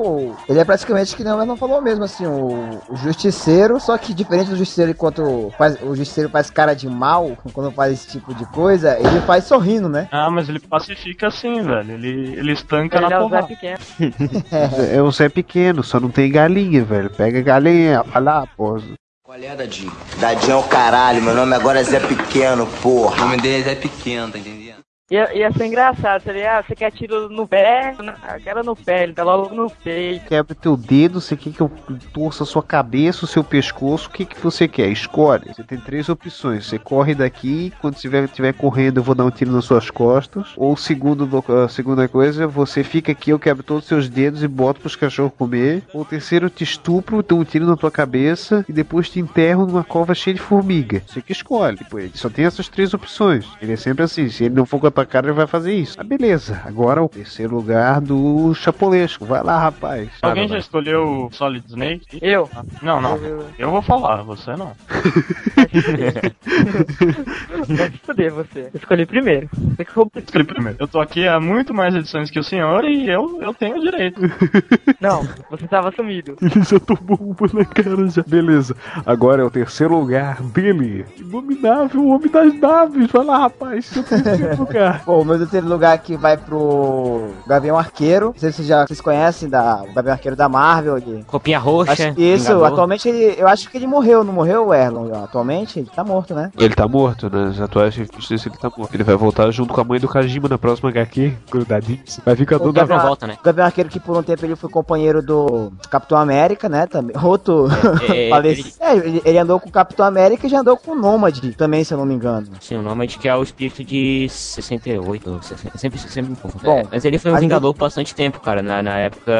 ele é praticamente que não, não falou mesmo, assim, o, o justiceiro, só que diferente do justiceiro, enquanto faz, o justiceiro faz cara de mal, quando faz esse tipo de coisa, ele faz sorrindo, né? Ah, mas ele pacifica assim, velho. Ele, ele estanca Ele na é o Zé porrada. Pequeno. (laughs) É o Zé Pequeno, só não tem galinha, velho. Pega galinha, vai lá, pô. Qual é, Dadinho? Dadinho é o caralho, meu nome agora é Zé Pequeno, porra. O nome dele é Zé Pequeno, tá entendendo? Ia, ia ser engraçado, seria, ah, você quer tiro no pé? Ah, quero no pé, ele tá logo no peito. Quebra teu dedo, você quer que eu torça a sua cabeça, o seu pescoço, o que, que você quer? Escolhe. Você tem três opções. Você corre daqui, quando estiver correndo, eu vou dar um tiro nas suas costas. Ou segundo, a segunda coisa, você fica aqui, eu quebro todos os seus dedos e boto pros cachorros comer. Ou terceiro, eu te estupro, dou um tiro na tua cabeça e depois te enterro numa cova cheia de formiga. Você que escolhe. Tipo, ele só tem essas três opções. Ele é sempre assim. Se ele não for com a tua cara, ele vai fazer isso. Ah, beleza. Agora o terceiro lugar do Chapolesco. Vai lá, rapaz. Alguém já escolheu o Solid Snake? Eu? Não, não. Eu vou falar, você não. Vai se fuder você. Eu escolhi primeiro. Você que roubou. Escolhi primeiro. Eu tô aqui há muito mais edições que o senhor e eu, eu tenho o direito. (laughs) Não, você tava sumido. (laughs) Ele já tomou uma na cara já. Beleza. Agora é o terceiro lugar dele. Inominável, o homem das naves. Vai lá, rapaz. Seu terceiro lugar. (laughs) (laughs) Bom, o meu terceiro lugar aqui vai pro Gavião Arqueiro. Não sei se vocês já vocês conhecem da, o Gavião Arqueiro da Marvel. Ele, Copinha roxa. acho que isso, Vingador. atualmente ele, eu acho que ele morreu, não morreu o Erlon? Atualmente ele tá morto, né? Ele tá morto, nas atuais revistas ele tá morto. Ele vai voltar junto com a mãe do Kajima na próxima HQ, grudadinho. Vai ficar O todo Gavião, volta, né? o Gavião Arqueiro que por um tempo ele foi companheiro do Capitão América, né? Também. Outro É, é, (laughs) falecido. É, ele, ele andou com o Capitão América e já andou com o Nômade também, se eu não me engano. Sim, o nome é de que é o espírito de 68, 60, sempre, sempre me confundo. Bom, É, mas ele foi um Vingador por bastante tempo, cara, na, na época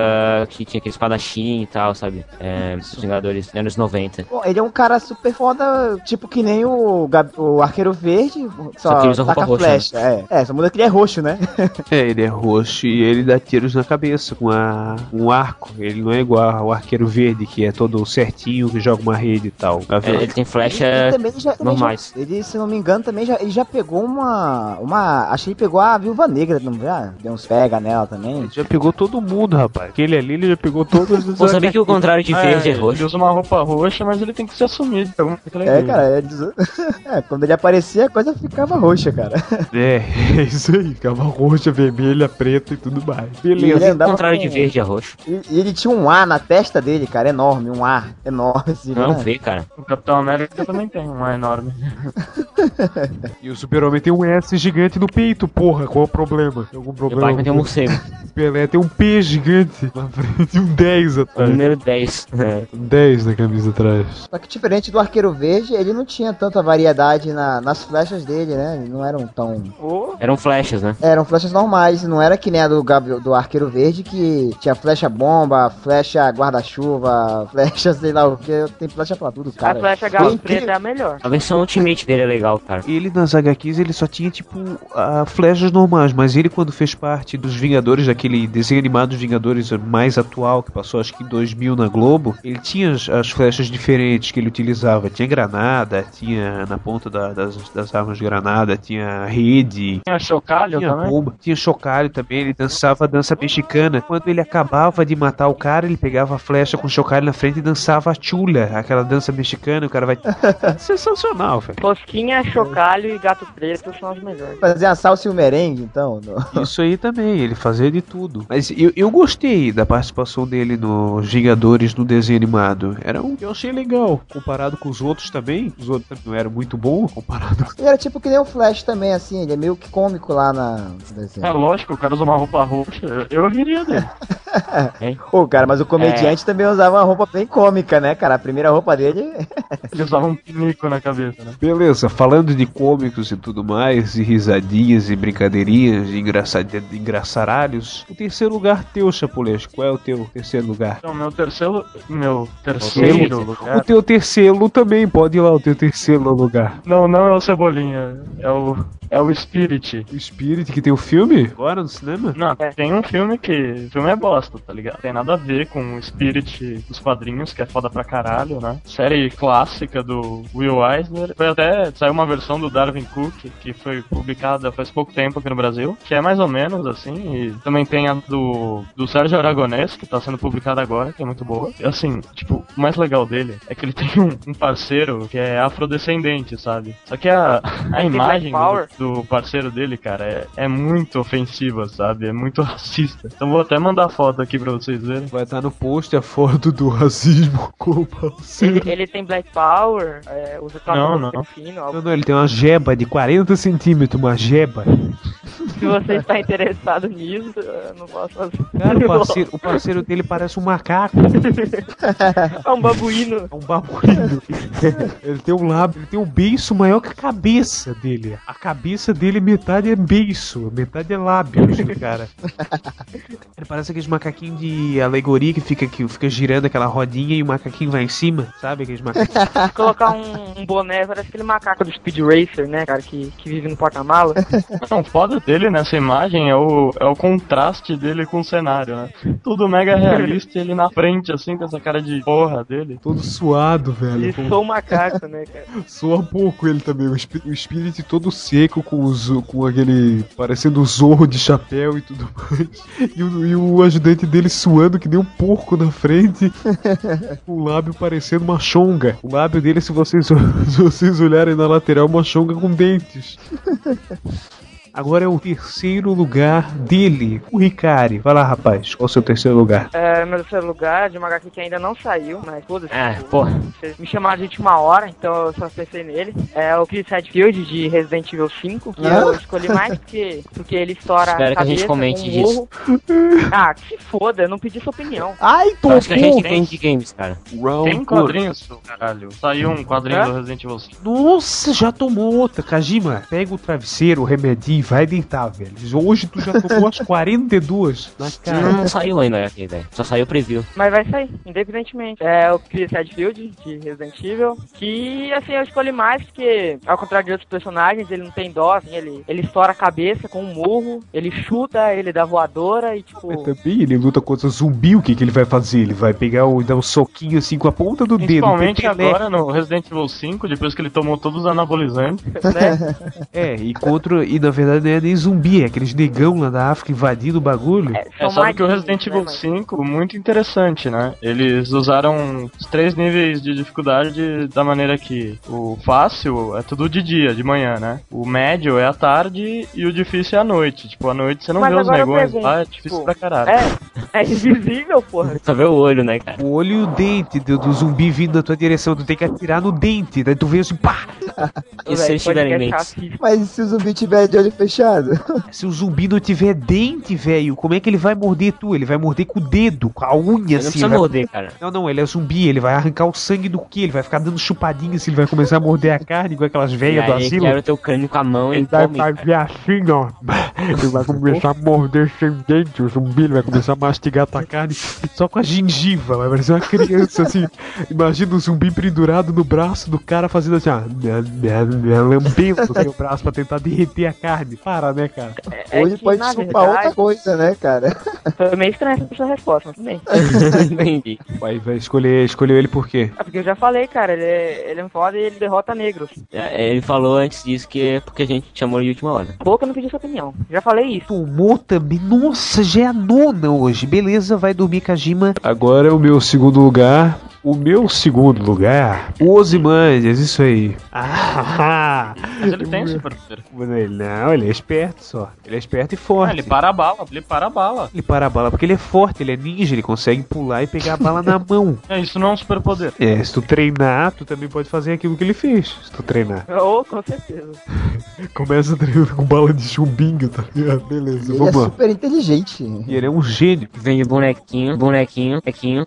que tinha aquele espadachim e tal, sabe? É, os Vingadores, nos anos 90. Bom, ele é um cara super foda, tipo que nem o, Gab- o Arqueiro Verde, só, Só que ele usa roupa roxa, flecha. É. é, só muda que ele é roxo, né? (laughs) É, ele é roxo e ele dá tiros na cabeça com a, um arco. Ele não é igual ao arqueiro verde, que é todo certinho, que joga uma rede e tal. Tá É, ele tem flecha Ele também já, também normais. já- ele, se não me engano, também já, ele já pegou uma, uma. Acho que ele pegou a Viúva Negra, não já? Deu uns pega nela também. Já pegou todo mundo, rapaz. Aquele ali, ele já pegou todas as (laughs) Pô, sabia que o contrário de verde é, Ele roxo? usa uma roupa roxa, mas ele tem que se assumir. coisa É, legal. cara, é, des- (laughs) é, quando ele aparecia a coisa ficava roxa, cara. (laughs) É, é isso aí. Ficava roxa, vermelha, preta e tudo mais. Ele Beleza. andava O contrário com- de verde é roxo. E, e ele tinha um A na testa dele, cara, enorme, um A enorme, assim, Não, né? vê, cara. O Capitão América também tem uma enorme. E o super-homem tem um S gigante no peito, porra. Qual é o problema? Tem algum O problema? Batman tem um morcego. O (laughs) Pelé tem um P gigante na frente e um 10 O atrás. número 10. É. Um 10 na camisa atrás. Só que diferente do Arqueiro Verde, ele não tinha tanta variedade na- nas flechas dele, né? Eles Não eram tão. Eram flechas, né? Eram flechas normais, não era que nem a do, Gabi- do Arqueiro Verde, que tinha flecha bomba, flecha guarda-chuva, (laughs) flecha sei lá o que, tem flecha pra tudo, A cara. flecha Foi galo preta é a melhor. A versão Ultimate dele é legal, cara. Ele nas HQs ele só tinha tipo a flechas normais, mas ele quando fez parte dos Vingadores, daquele desenho animado dos Vingadores mais atual que passou acho que em 2000 na Globo, ele tinha as, as flechas diferentes que ele utilizava. Tinha granada, tinha na ponta da- das, das armas de granada, tinha rede, Tinha chocalho tinha também? bomba, tinha chocalho também, ele dançava a dança mexicana. Quando ele acabava de matar o cara, ele pegava a flecha com chocalho na frente e dançava a chula, aquela dança mexicana, o cara vai. (laughs) Sensacional, velho. Tosquinha, chocalho e gato preto são os melhores. Fazer a salsa e o merengue, então. no- Isso aí também, ele fazia de tudo. Mas eu, eu gostei da participação dele nos Vingadores no desenho animado. Era um que eu achei legal. Comparado com os outros também. Os outros não eram muito bons comparado com. Ele era tipo que nem o Flash também, assim, ele é meio que cômico lá na. no desenho. É lógico, o cara usa uma roupa roxa. Eu viria dele. (laughs) Pô, cara, mas o comediante também usava uma roupa bem cômica, né, cara? A primeira roupa dele. (laughs) Ele usava um pinico na cabeça, né? Beleza, falando de cômicos e tudo mais, e e brincadeirinhas, e engraçaralhos. O terceiro lugar teu, Chapulesco. Qual é o teu terceiro lugar? Então, meu terceiro. Meu terceiro O lugar. teu terceiro também, pode ir lá, o teu terceiro lugar. Não, não é o Cebolinha. É o. É o Spirit. O Spirit que tem o filme? Agora no cinema? Não, tem um filme que. O filme é bosta, tá ligado? Tem nada a ver com o Spirit dos quadrinhos, que é foda pra caralho, né? Série clássica do Will Eisner. Foi até. Saiu uma versão do Darwin Cook, que foi publicada faz pouco tempo aqui no Brasil, que é mais ou menos assim. E também tem a do, do Sérgio Aragonés, que tá sendo publicada agora, que é muito boa. E assim, tipo, o mais legal dele é que ele (laughs) tem um, um parceiro que é afrodescendente, sabe? Só que a, a Tem imagem do, do parceiro dele, cara, é, é muito ofensiva, sabe? É muito (laughs) racista. Então vou até mandar foto aqui pra vocês verem. Vai estar no post a foto do racismo (laughs) com o parceiro. Ele, ele tem Black Power, é, usa Não, cabelo não. fino. Não, não, ele tem uma jeba de 40 centímetros, uma jeba. Se você está interessado nisso, eu não posso fazer. Cara, o parceiro, o parceiro dele parece um macaco. É um babuíno. É um babuíno. Ele tem um lábio, ele tem um beiço maior que a cabeça dele. A cabeça dele, metade é beiço, metade é lábios do cara. Ele parece aqueles macaquinhos de alegoria que fica, que fica girando aquela rodinha e o macaquinho vai em cima, sabe? Aqueles macaquinhos. Colocar um, um boné, parece aquele macaco do Speed Racer, né, cara, que, que vive no porta-mala. (laughs) Não, foda dele nessa imagem é o, é o contraste dele com o cenário, né? Tudo mega realista e ele na frente, assim, com essa cara de porra dele. Todo suado, velho. E sou um macaco, né, cara. (laughs) Soa pouco ele também, o, espí- o espírito todo seco, com, o zo- com aquele. parecendo o zorro de chapéu e tudo mais. E o, e o ajudante dele suando que nem um porco na frente, (laughs) com o lábio parecendo uma chonga. O lábio dele, se vocês, se vocês olharem na lateral, é uma chonga com dentes. Agora é o terceiro lugar dele, o Ricari. Vai lá, rapaz, qual é o seu terceiro lugar? É, meu terceiro lugar de uma HQ que ainda não saiu, mas foda-se. Eu- porra. Vocês me chamaram de última hora, então eu só pensei nele. É o Chris Redfield de Resident Evil 5, que Ah. eu escolhi mais porque, porque ele estoura Espero a que a gente comente com um disso. Ah, que se foda, eu não pedi sua opinião. Ai, tô acho que a gente tem de games, cara. Tem quadrinhos, seu caralho. Saiu um quadrinho Hã? do Resident Evil 5. Nossa, já tomou outra, Kajima. Pega o travesseiro, o remedinho, vai deitar, velho. Hoje tu já tomou as 42 na cara. Não saiu ainda aqui, velho. Só saiu o preview. Mas vai sair, independentemente. É o Chris Redfield, de Resident Evil, que, assim, eu escolhi mais porque, ao contrário de outros personagens, ele não tem dó, assim, ele, ele estoura a cabeça com um murro, ele chuta, ele dá voadora e, tipo... Também ele luta contra zumbi, o que, que ele vai fazer? Ele vai pegar o, dar um soquinho assim com a ponta do dedo. Principalmente Pepe agora no Resident Evil 5, depois que ele tomou todos os anabolizantes. né? (laughs) É, e contra. E na verdade não é nem zumbi, é aqueles negão lá da África invadindo o bagulho. É, É só que o Resident né, Evil mas- 5, muito interessante, né? Eles usaram os três níveis de dificuldade da maneira que o fácil é tudo de dia, de manhã, né? O médio é à tarde e o difícil é à noite. Tipo, à noite você não Mas vê os negões lá, é difícil tipo, pra caralho. É, é invisível, porra. Só vê o olho, né, cara? O olho e o dente do, do zumbi vindo na tua direção, tu tem que atirar no dente, daí tu vê assim, pá! E se eles tiverem dentes? Mas e se o zumbi tiver de olho fechado? (laughs) Se o zumbi não tiver dente, velho, como é que ele vai morder tu? Ele vai morder com o dedo, com a unha, Ele não assim. precisa vai- morder, cara. Não, não, ele é zumbi, ele vai arrancar o sangue do que? Ele vai ficar dando chupadinha assim, ele vai começar a morder a carne com aquelas E velhas do asilo. quebra o teu crânio com a mão e Ele vai come. fazer assim, ó. (laughs) Ele vai começar a morder sem dente, o zumbi ele vai começar a mastigar tua carne só com a gengiva, vai parecer uma criança assim. Imagina o zumbi pendurado no braço do cara fazendo assim, ó. Lambendo o seu braço pra tentar derreter a carne. Para, né, cara? É Hoje que, pode verdade, outra coisa, né, cara? Foi meio estranha essa resposta, mas tudo bem. Entendi. Vai, vai escolher, escolheu ele por quê? É porque eu já falei, cara, ele é, ele é foda e ele derrota negros. É, Ele falou antes disso que é porque a gente chamou ele de última hora. Pouco eu não pedi sua opinião. Já falei isso. Tomou também. Nossa, já é a nona hoje. Beleza, vai dormir Kajima. Agora é o meu segundo lugar. O meu segundo lugar, o Ozymandias, isso aí. Ah, (laughs) Mas ele tem superpoder. Ele não, ele é esperto só. Ele é esperto e Ah, forte. ele para a bala, ele para a bala. Ele para a bala porque ele é forte, ele é ninja, ele consegue pular e pegar a bala na (laughs) mão. É, isso não é um superpoder. É, se tu treinar, tu também pode fazer aquilo que ele fez. Se tu treinar. (laughs) Oh, com certeza. Começa treinando com bala de chumbinho, tá ligado? Beleza, Ele é vamos lá. super inteligente. E ele é um gênio. Vende bonequinho, bonequinho, bonequinho.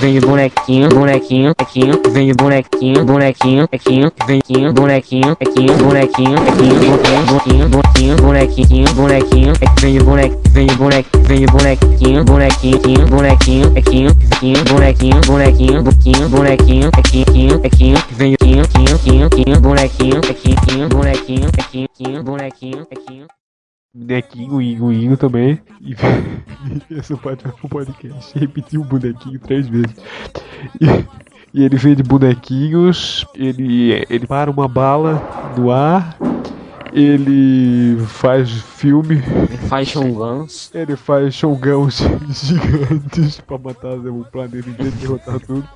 vem bonequinho, bonequinho, pequinho vem bonequinho, bonequinho, pequinho vem bonequinho, bonequinho, aquinho, bonequinho, aquinho, bonequinho, bonequinho, bonequinho, bonequinho, vem boneco, vem boneco, vem bonequinho, bonequinho, bonequinho, aquinho, aquinho, bonequinho, bonequinho, bonequinho, bonequinho, aquinho, aquinho, vem aquinho, aquinho, aquinho, bonequinho, aquinho, bonequinho, aquinho, bonequinho, aquinho Bonequinho, Ingo, Ingo também. (laughs) E essa parte pro podcast. Repetiu o bonequinho três vezes. E, e ele vende bonequinhos, ele, ele para uma bala no ar, ele faz filme, Ele faz shongans. ele faz showgãos (laughs) gigantes pra matar o planeta inteiro e derrotar tudo.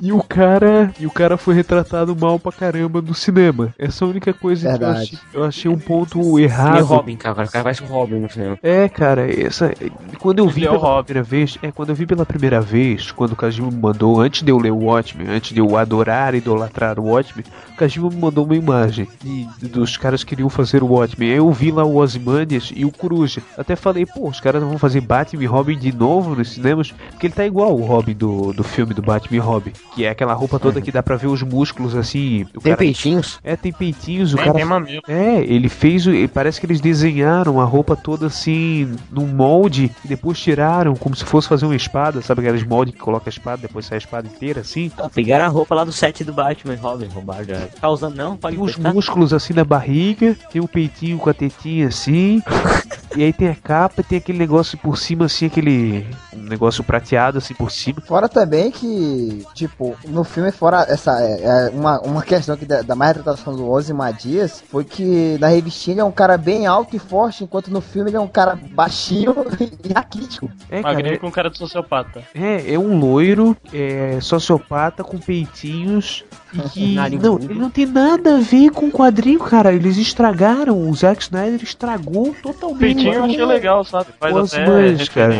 E o cara. E o cara foi retratado mal pra caramba no cinema. Essa é a única coisa que eu Verdade. achei, eu achei um ponto E errado. Robin, cara. O cara faz com o Robin no cinema. É, cara, essa. Quando eu vi Ele é o pela Robin. primeira vez, é quando eu vi pela primeira vez, quando o Kajima me mandou, antes de eu ler o Watchmen, antes de eu adorar e idolatrar o Watchmen, o Kajima me mandou uma imagem de, dos caras que queriam fazer o Watchmen. Aí eu vi lá o Ozymandias e o Coruja. Até falei, pô, os caras vão fazer Batman e Robin de novo nos cinemas, porque ele tá igual o Robin do, do filme do Batman e Robin, que é aquela roupa toda que dá pra ver os músculos assim. O Tem cara- peitinhos? É, tem peitinhos, o Tem, cara tem mamilo. é, ele fez. o- Parece que eles desenharam a roupa toda assim, num molde, e depois tiraram, como se fosse fazer uma espada, sabe aqueles molde que coloca a espada, depois sai a espada inteira assim? Ah, Pegaram a roupa lá do set do Batman Robin, roubaram já. Tá usando não? Pode Tem os músculos assim na barriga, tem o peitinho com a tetinha assim, (laughs) e aí tem a capa e tem aquele negócio por cima assim, aquele um negócio prateado assim por cima. Fora também que, tipo, no filme, fora essa. É, é uma, uma questão que da, da mais retratação do Ozymandias foi que na revistinha ele é um cara bem alto e forte, enquanto no filme ele é um cara baixinho (laughs) e raquítico. É, cara, Magrinho com cara de sociopata. É, é um loiro, é, sociopata com peitinhos e (laughs) que. Não, ele não tem nada a ver com o quadrinho, cara. Eles estragaram, o Zack Snyder estragou totalmente. Peitinho eu achei legal, sabe? Faz Os até mães, cara.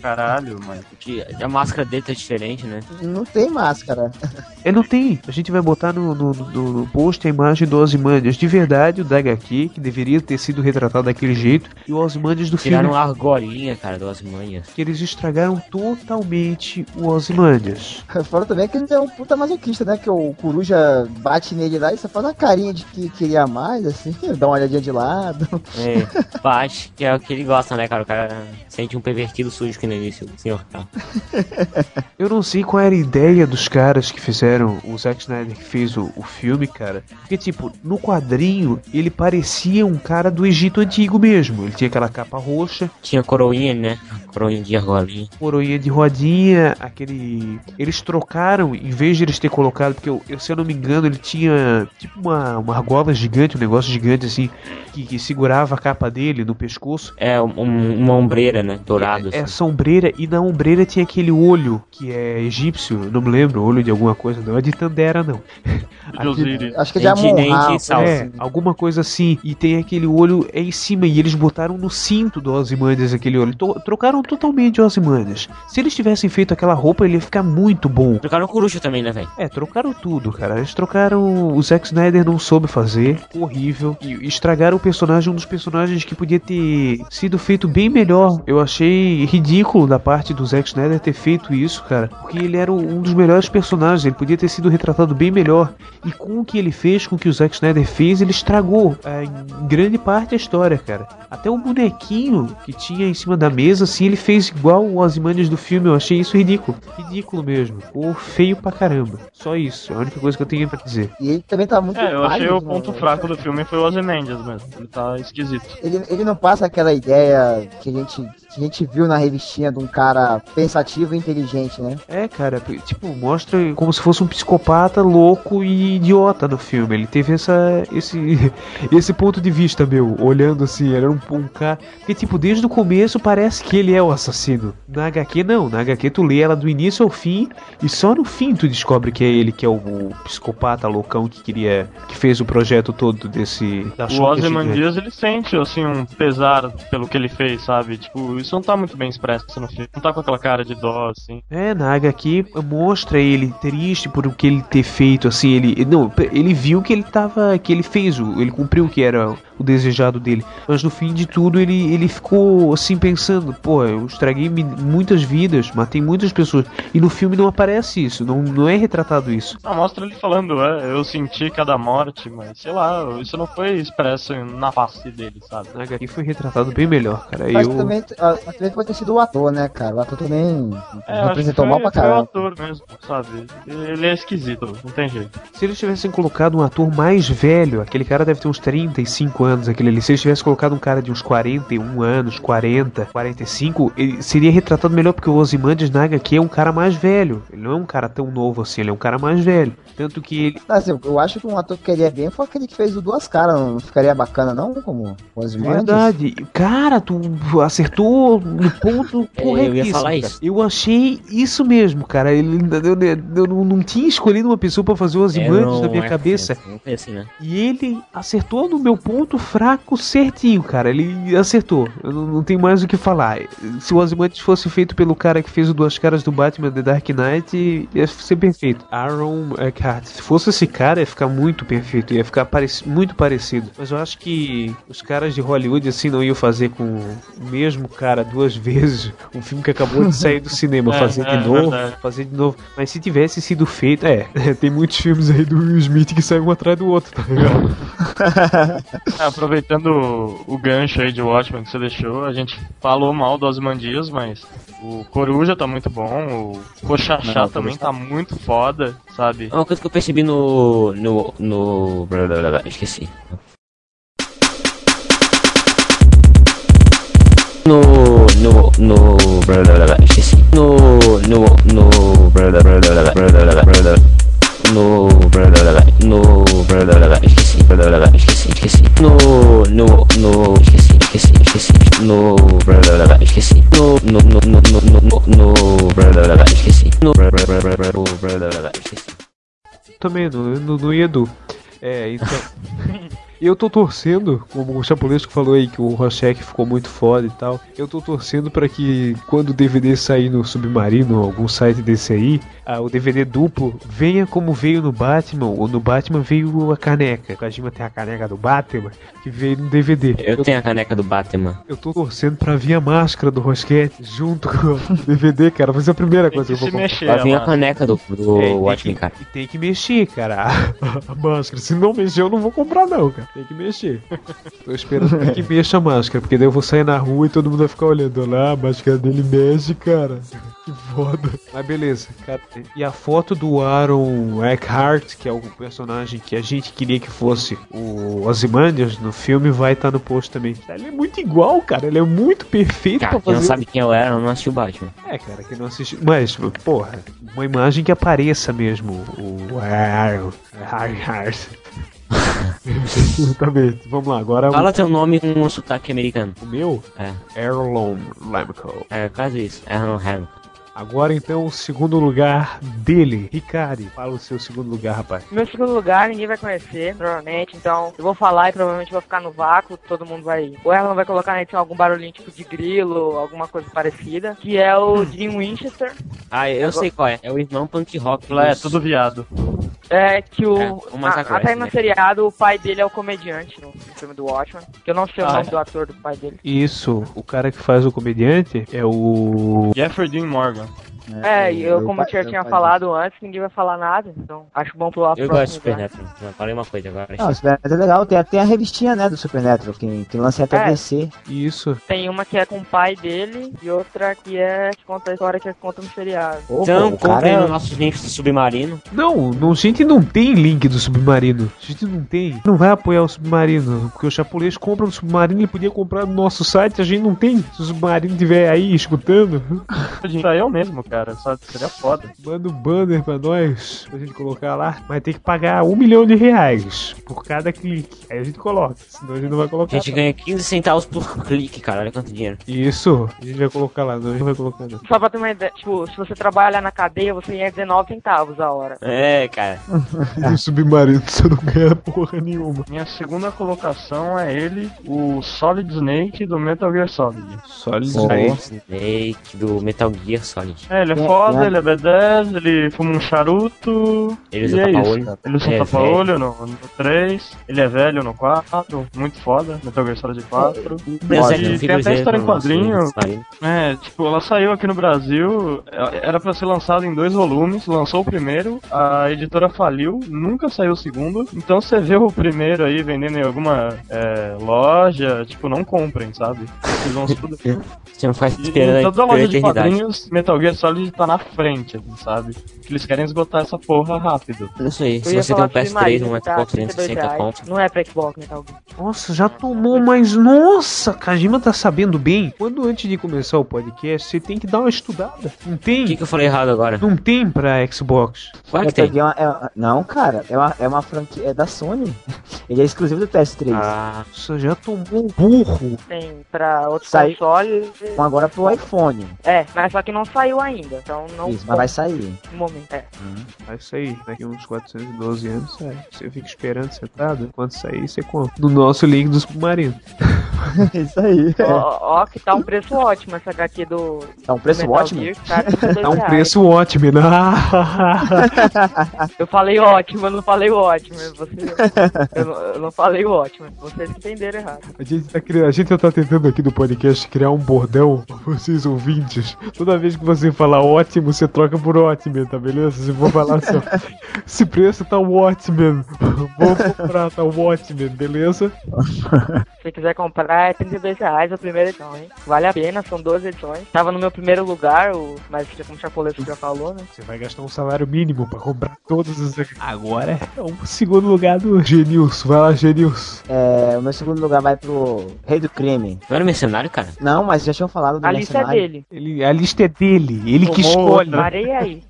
caralho. mas. Que a máscara dele tá diferente, né? Não tem máscara. (laughs) É, não tem. A gente vai botar no, no, no, no post a imagem do Ozymandias de verdade, o da HQ, que deveria ter sido retratado daquele jeito, e o Ozymandias do Tiraram filme. a argolinha, cara, do Osmanhas. Que eles estragaram totalmente o Ozymandias. (laughs) Fora também que ele é um puta masoquista, né? Que o coruja bate nele lá e só faz uma carinha de que queria mais, assim, (laughs) dá uma olhadinha de lado. É, bate, que é o que ele gosta, né, cara? O cara sente um pervertido sujo que no início, o senhor. Tá? Eu não sei qual era a ideia dos caras que fizeram, o Zack Snyder que fez o, o filme, cara. Porque, tipo, no quadrinho, ele parecia um cara do Egito Antigo mesmo. Ele tinha aquela capa roxa, Tinha coroinha, né? Coroinha de argolinha. coroinha de rodinha, aquele. Eles trocaram, em vez de eles ter colocado, porque eu, eu, se eu não me engano, ele tinha tipo uma, uma argola gigante, um negócio gigante assim, que, que segurava a capa dele no pescoço. É, um- uma ombreira, né? Dourado. É assim. sombreira e na ombreira tinha aquele olho que é egípcio, não me lembro, olho de alguma coisa, não é de Tandera não. (laughs) Osiris. Acho que é nem Amon-Ra, de sal. É, alguma coisa assim. E tem aquele olho é em cima. E eles botaram no cinto do Ozymandias aquele olho. To- trocaram totalmente o Ozymandias. Se eles tivessem feito aquela roupa, ele ia ficar muito bom. Trocaram o coruja também, né, velho? É, trocaram tudo, cara. Eles trocaram. O Zack Snyder não soube fazer. Horrível. E estragaram o personagem, um dos personagens que podia ter sido feito bem melhor. Eu achei ridículo da parte do Zack Snyder ter feito isso, cara. Porque ele era um dos melhores personagens. Ele podia ter sido retratado bem melhor. E com o que ele fez, com o que o Zack Snyder fez, ele estragou é, em grande parte a história, cara. Até o bonequinho que tinha em cima da mesa, assim, ele fez igual o Ozymandias do filme. Eu achei isso ridículo. Ridículo mesmo. Ficou feio pra caramba. Só isso. É única coisa que eu tenho pra dizer. E ele também tá muito É, eu achei pálido, o ponto né? fraco do filme foi o Ozymandias mesmo. Ele tá esquisito. Ele, ele não passa aquela ideia que a, gente, que a gente viu na revistinha de um cara pensativo e inteligente, né? É, cara, tipo, mostra como se fosse um psicopata louco e idiota no filme. Ele teve essa, esse, (laughs) esse ponto de vista, meu, olhando assim, ele era um, um cara. Porque, tipo, desde o começo parece que ele é o assassino. Na HQ, não. Na HQ, tu lê ela do início ao fim e só no fim tu descobre que é ele que é o, o psicopata loucão que queria. que fez o projeto todo desse. Da O. Ozymandias, ele sente, assim, um pesar pelo que ele fez, sabe? Tipo, isso não tá muito bem expresso no filme. Não tá com aquela cara de dó, assim. É, na HQ mostra ele triste por o que ele ter feito, assim, ele não, ele viu que ele tava, que ele fez, o, ele cumpriu o que era o desejado dele, mas no fim de tudo ele, ele ficou assim pensando, pô, eu estraguei muitas vidas, matei muitas pessoas, e no filme não aparece isso, não, não é retratado isso. Ah, mostra ele falando, é, eu senti cada morte, mas sei lá, isso não foi expresso na face dele, sabe? Na HQ foi retratado bem melhor, cara. Mas eu também, mas também pode ter sido o ator, né, cara? O ator também É, representou foi, mal pra foi o caralho. ator mesmo, sabe? Ele é esquisito, não tem jeito. Se eles tivessem colocado um ator mais velho, aquele cara deve ter uns 35 anos, aquele ali. Se eles tivessem colocado um cara de uns 41 anos, 40, 45, ele seria retratado melhor, porque o Ozymandias na HQ é um cara mais velho. Ele não é um cara tão novo assim, ele é um cara mais velho. Tanto que ele. Assim, eu acho que um ator que queria bem foi aquele que fez o Duas Caras. Não ficaria bacana, não? Como o Ozymandias? Verdade. Cara, tu acertou no ponto (laughs) É, eu ia corretíssimo. falar isso. Eu achei isso mesmo, cara. Ele, eu, eu- eu não, tinha escolhido uma pessoa pra fazer o É, não na minha é- cabeça. foi assim, né? E ele acertou no meu ponto fraco certinho, cara. Ele acertou. Eu não, não tenho mais o que falar. Se o Ozymandias fosse feito pelo cara que fez o Duas Caras do Batman The Dark Knight, ia ser perfeito. Aaron Eckhart. Se fosse esse cara, ia ficar muito perfeito. Ia ficar parec- muito parecido. Mas eu acho que os caras de Hollywood, assim, não iam fazer com o mesmo cara duas vezes. Um filme que acabou de sair do cinema. (laughs) É, fazer é, de novo, verdade. fazer de novo. Mas se tivesse sido feito, é. (laughs) Tem muitos filmes aí do Will Smith que saem um atrás do outro, tá ligado? (laughs) É, aproveitando o, o gancho aí de Watchmen que você deixou, a gente falou mal do Ozymandias, mas o Coruja tá muito bom, o Cochachá também Coruja tá muito foda, sabe? Uma coisa que eu percebi no. no. no. blá, blá, blá, blá, esqueci. No no no esqueci no no no no no esqueci esqueci esqueci no no no esqueci esqueci esqueci no esqueci no no no no no no no esqueci no esqueci também no no, no Edu é então e eu tô torcendo, como o Chapulesco falou aí, que o Rochek ficou muito foda e tal. Eu tô torcendo pra que quando o DVD sair no Submarino, algum site desse aí, ah, o DVD duplo venha como veio no Batman, ou no Batman veio a caneca. O Kajima tem a caneca do Batman, que veio no DVD. Eu tenho a caneca do Batman. Eu tô torcendo pra vir a máscara do Rosquete junto com o (laughs) DVD, cara. Vai ser a primeira coisa que eu vou comprar. Vai vir a caneca do, do É, Watchmen, que- cara. E tem que mexer, cara. A, (laughs) a máscara. Se não mexer, eu não vou comprar, não, cara. Tem que mexer. (laughs) Tô esperando que mexa a máscara, porque daí eu vou sair na rua e todo mundo vai ficar olhando. Olha lá, a máscara dele mexe, cara. Que foda. Mas beleza, cara. E a foto do Aaron Eckhart, que é o personagem que a gente queria que fosse o Ozymandias no filme, vai estar no post também. Ele é muito igual, cara. Ele é muito perfeito Cara, pra quem não fazer. sabe quem eu era, não assistiu o Batman. É, cara, que não assistiu. Mas, porra, uma imagem que apareça mesmo o Aaron Eckhart. (laughs) Exatamente. Vamos lá, agora Fala teu nome com um sotaque americano. o meu. É. Erlon Lemco. É quase isso. É no Ham. Agora então o segundo lugar dele, Ricari. Fala o seu segundo lugar, rapaz. Meu segundo lugar ninguém vai conhecer, provavelmente, então eu vou falar e provavelmente vou ficar no vácuo, todo mundo vai. Ou ela vai colocar na edição algum barulhinho tipo de grilo, alguma coisa parecida, que é o Jim Winchester. Ah, eu sei qual é. É o irmão punk rock. Lá é tudo viado. É que o. É, o Massacre, a- até né? no seriado o pai dele é o comediante no, no filme do Watchmen. Que eu não sei o Ah, nome é? do ator do pai dele. Isso, o cara que faz o comediante é o. Jeffrey Dean Morgan. É, e eu, como eu já pai- tinha pai falado antes, ninguém vai falar nada. Então acho bom pro Eu gosto de lugar. Supernatural. Não, falei uma coisa agora. Não, o Supernatural é legal. Tem, tem a revistinha, né, do Supernatural, que, que lança até É. DC. Isso. Tem uma que é com o pai dele e outra que é que conta a história que conta no seriado. Ô, Então, o cara comprem é- no nosso link do Submarino. Não, não, a gente não tem link do Submarino. A gente não tem. Não vai apoiar o Submarino. Porque o Chapulês compra no Submarino e podia comprar no nosso site. A gente não tem. Se o Submarino estiver aí escutando, Pra eu mesmo, cara. Só seria foda. manda um banner pra nós. Pra gente colocar lá. Vai ter que pagar um milhão de reais por cada clique. Aí a gente coloca. Senão a gente não vai A colocar. gente ganha 15 centavos por (laughs) clique, cara. Olha quanto dinheiro. Isso. A gente vai colocar lá. Não, a gente vai colocar não. Só pra ter uma ideia, tipo, se você trabalha na cadeia, você ganha 19 centavos a hora. É, cara. (laughs) No Submarino você não ganha porra nenhuma. Minha segunda colocação é ele, o Solid Snake do Metal Gear Solid. Solid. Snake. Snake do Metal Gear Solid. É, ele é É, foda, é. ele é B10, ele fuma um charuto. Ele usa e é tapa-olho. isso. Ele usa É, tapa-olho no, no 3, ele é velho no 4, muito foda, Metal Gear Solid 4. Meu Zé, e tem até história em quadrinho. É, tipo, ela saiu aqui no Brasil, é, era pra ser lançada em dois volumes, lançou o primeiro, a editora faliu, nunca saiu o segundo, então você vê o primeiro aí vendendo em alguma é, loja, tipo, não comprem, sabe? Vocês vão se fuder. (laughs) Você não E esperando em toda loja de quadrinhos, Metal Gear Solid tá na frente, assim, sabe? Que eles querem esgotar essa porra rápido. Isso aí. Se você tem um falar PS3, Submarino, um tá Xbox 32 360 reais. conto. Não é pra Xbox, Metal Gear. Nossa, já tomou, mas nossa, Kajima tá sabendo bem. Quando antes de começar o podcast, você tem que dar uma estudada. Não O tem? que, que eu falei errado agora? Não tem pra Xbox. Claro que tem. É uma- é- não, cara, é uma, é uma franquia é da Sony. (laughs) Ele é exclusivo do PS3. Ah, Nossa, já tomou um burro. Tem pra outros Sai- consoles. Um agora pro iPhone. É, mas só que não saiu ainda. Então não. Isso, mas vai sair. No momento. É. Vai sair. Daqui uns 412 anos sai. Você fica esperando sentado. Quando sair, você compra. No nosso link do submarino. (laughs) Isso aí. Ó, ó, que tá um preço ótimo essa HQ do. É um preço ótimo. Gear, tá 32 É um preço ótimo, né? (laughs) Eu falei ótimo, eu não falei o ótimo. Você, eu, não, eu não falei o ótimo. Vocês entenderam errado. A gente, tá criando, a gente tá tentando aqui no podcast criar um bordão pra vocês ouvintes. Toda vez que você falar ótimo, você troca por ótimo, tá beleza? Se for falar assim, (laughs) esse preço tá ótimo. Vou comprar, tá ótimo, beleza? Se quiser comprar, é 32 reais a primeira edição, hein? Vale a pena, são duas edições. Tava no meu primeiro lugar, o, mas como o Chapoleto já falou, né? Você vai gastar um salário mínimo pra comprar todas as. Agora é o segundo lugar do Genilson. Vai lá, Genilson. É, o meu segundo lugar vai pro Rei do Crime. não era mercenário, cara? Não, mas já tinham falado do A lista é Mercenário. dele. Ele, a lista é dele. Ele Ele que escolhe. Parei aí.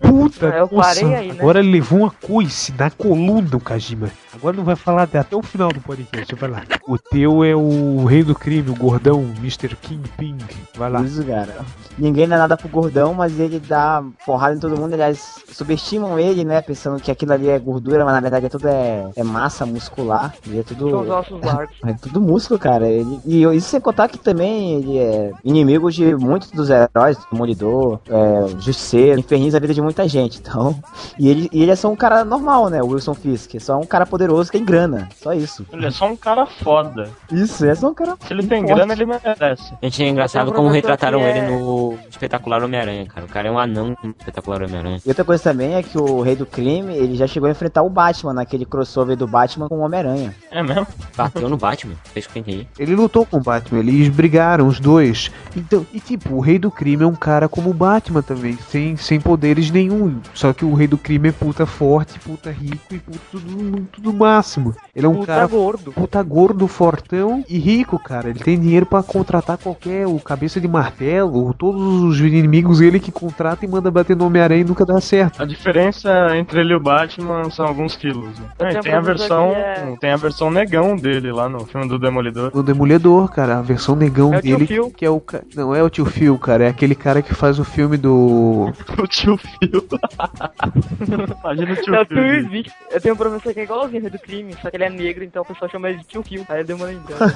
Puta, Eu nossa, parei aí, né? Agora ele levou uma coice na coluna, o Kajima. Agora não vai falar até, o final do podcast. Vai lá. O teu é o rei do crime, o gordão, Mr. Kingpin. Vai lá. Isso, cara. Ninguém dá nada pro gordão, mas ele dá porrada em todo mundo. Aliás, subestimam ele, né? Pensando que aquilo ali é gordura, mas na verdade é tudo é, é massa muscular. Ele é tudo. São os ossos largos. (laughs) É tudo músculo, cara. Ele, e isso sem contar que também ele é inimigo de muitos dos heróis, Demolidor, é, Justiceiro, inferniza a vida de muita gente. Então, e ele, e ele é só um cara normal, né? O Wilson Fisk. É só um cara poderoso que tem grana. Só isso. Ele é só um cara foda. Isso, é só um cara. Se ele tem forte. grana, ele merece. Gente, é engraçado como professor retrataram que ele é- no espetacular Homem-Aranha, cara. O cara é um anão no espetacular Homem-Aranha. E outra coisa também é que o Rei do Crime, ele já chegou a enfrentar o Batman naquele crossover do Batman com o Homem-Aranha. É mesmo? Bateu no Batman, fez com que eu entendi. Ele lutou com o Batman, eles brigaram os dois. Então, e tipo, o rei do crime é um cara como o Batman também, sem, sem poderes nenhum. Só que o rei do crime é puta forte, puta rico e puta tudo, tudo máximo. Ele é um Puta cara gordo. puta gordo, fortão e rico, cara. Ele tem dinheiro pra contratar qualquer o cabeça de martelo, todos os inimigos ele que contrata e manda bater no Homem-Aranha e nunca dá certo. A diferença entre ele e o Batman são alguns quilos. né? É, tem a versão, é- tem a versão negão dele lá no filme do Demolidor. O Demolidor, cara, a versão negão É o tio dele, Phil. que é o não é o tio Phil, cara, é aquele cara que faz o filme do (laughs) o tio Phil. (laughs) Imagina o tio É o Phil. Eu tenho um professor que é igualzinho o Rei do Crime, só que ele é negro, então o pessoal chama ele de Tio Phil. Aí eu dei uma lembrada.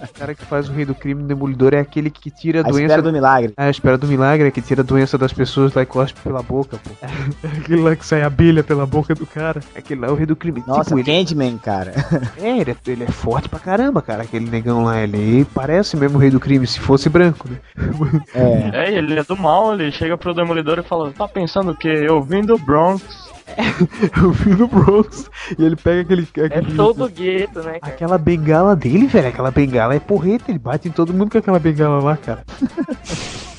(laughs) O cara que faz o rei do crime, o demolidor, é aquele que tira a, A doença. espera do milagre. Ah, a espera do milagre, é que tira a doença das pessoas lá e cospe pela boca, pô. aquele lá que sai abelha pela boca do cara. Aquele lá é o rei do crime. Nossa, tipo, ele, Candyman, cara. é, ele, é, ele é forte pra caramba, cara. Aquele negão lá, ele parece mesmo o rei do crime, se fosse branco, né? É. É, ele é do mal, ele chega pro Demolidor e fala, tá pensando o quê? Eu vim do Bronx. (laughs) o filho do Bronx. E ele pega aquele. É aquele sou do gueto, né, cara? Aquela bengala dele, velho, aquela bengala é porreta, ele bate em todo mundo com aquela bengala lá, cara. (laughs)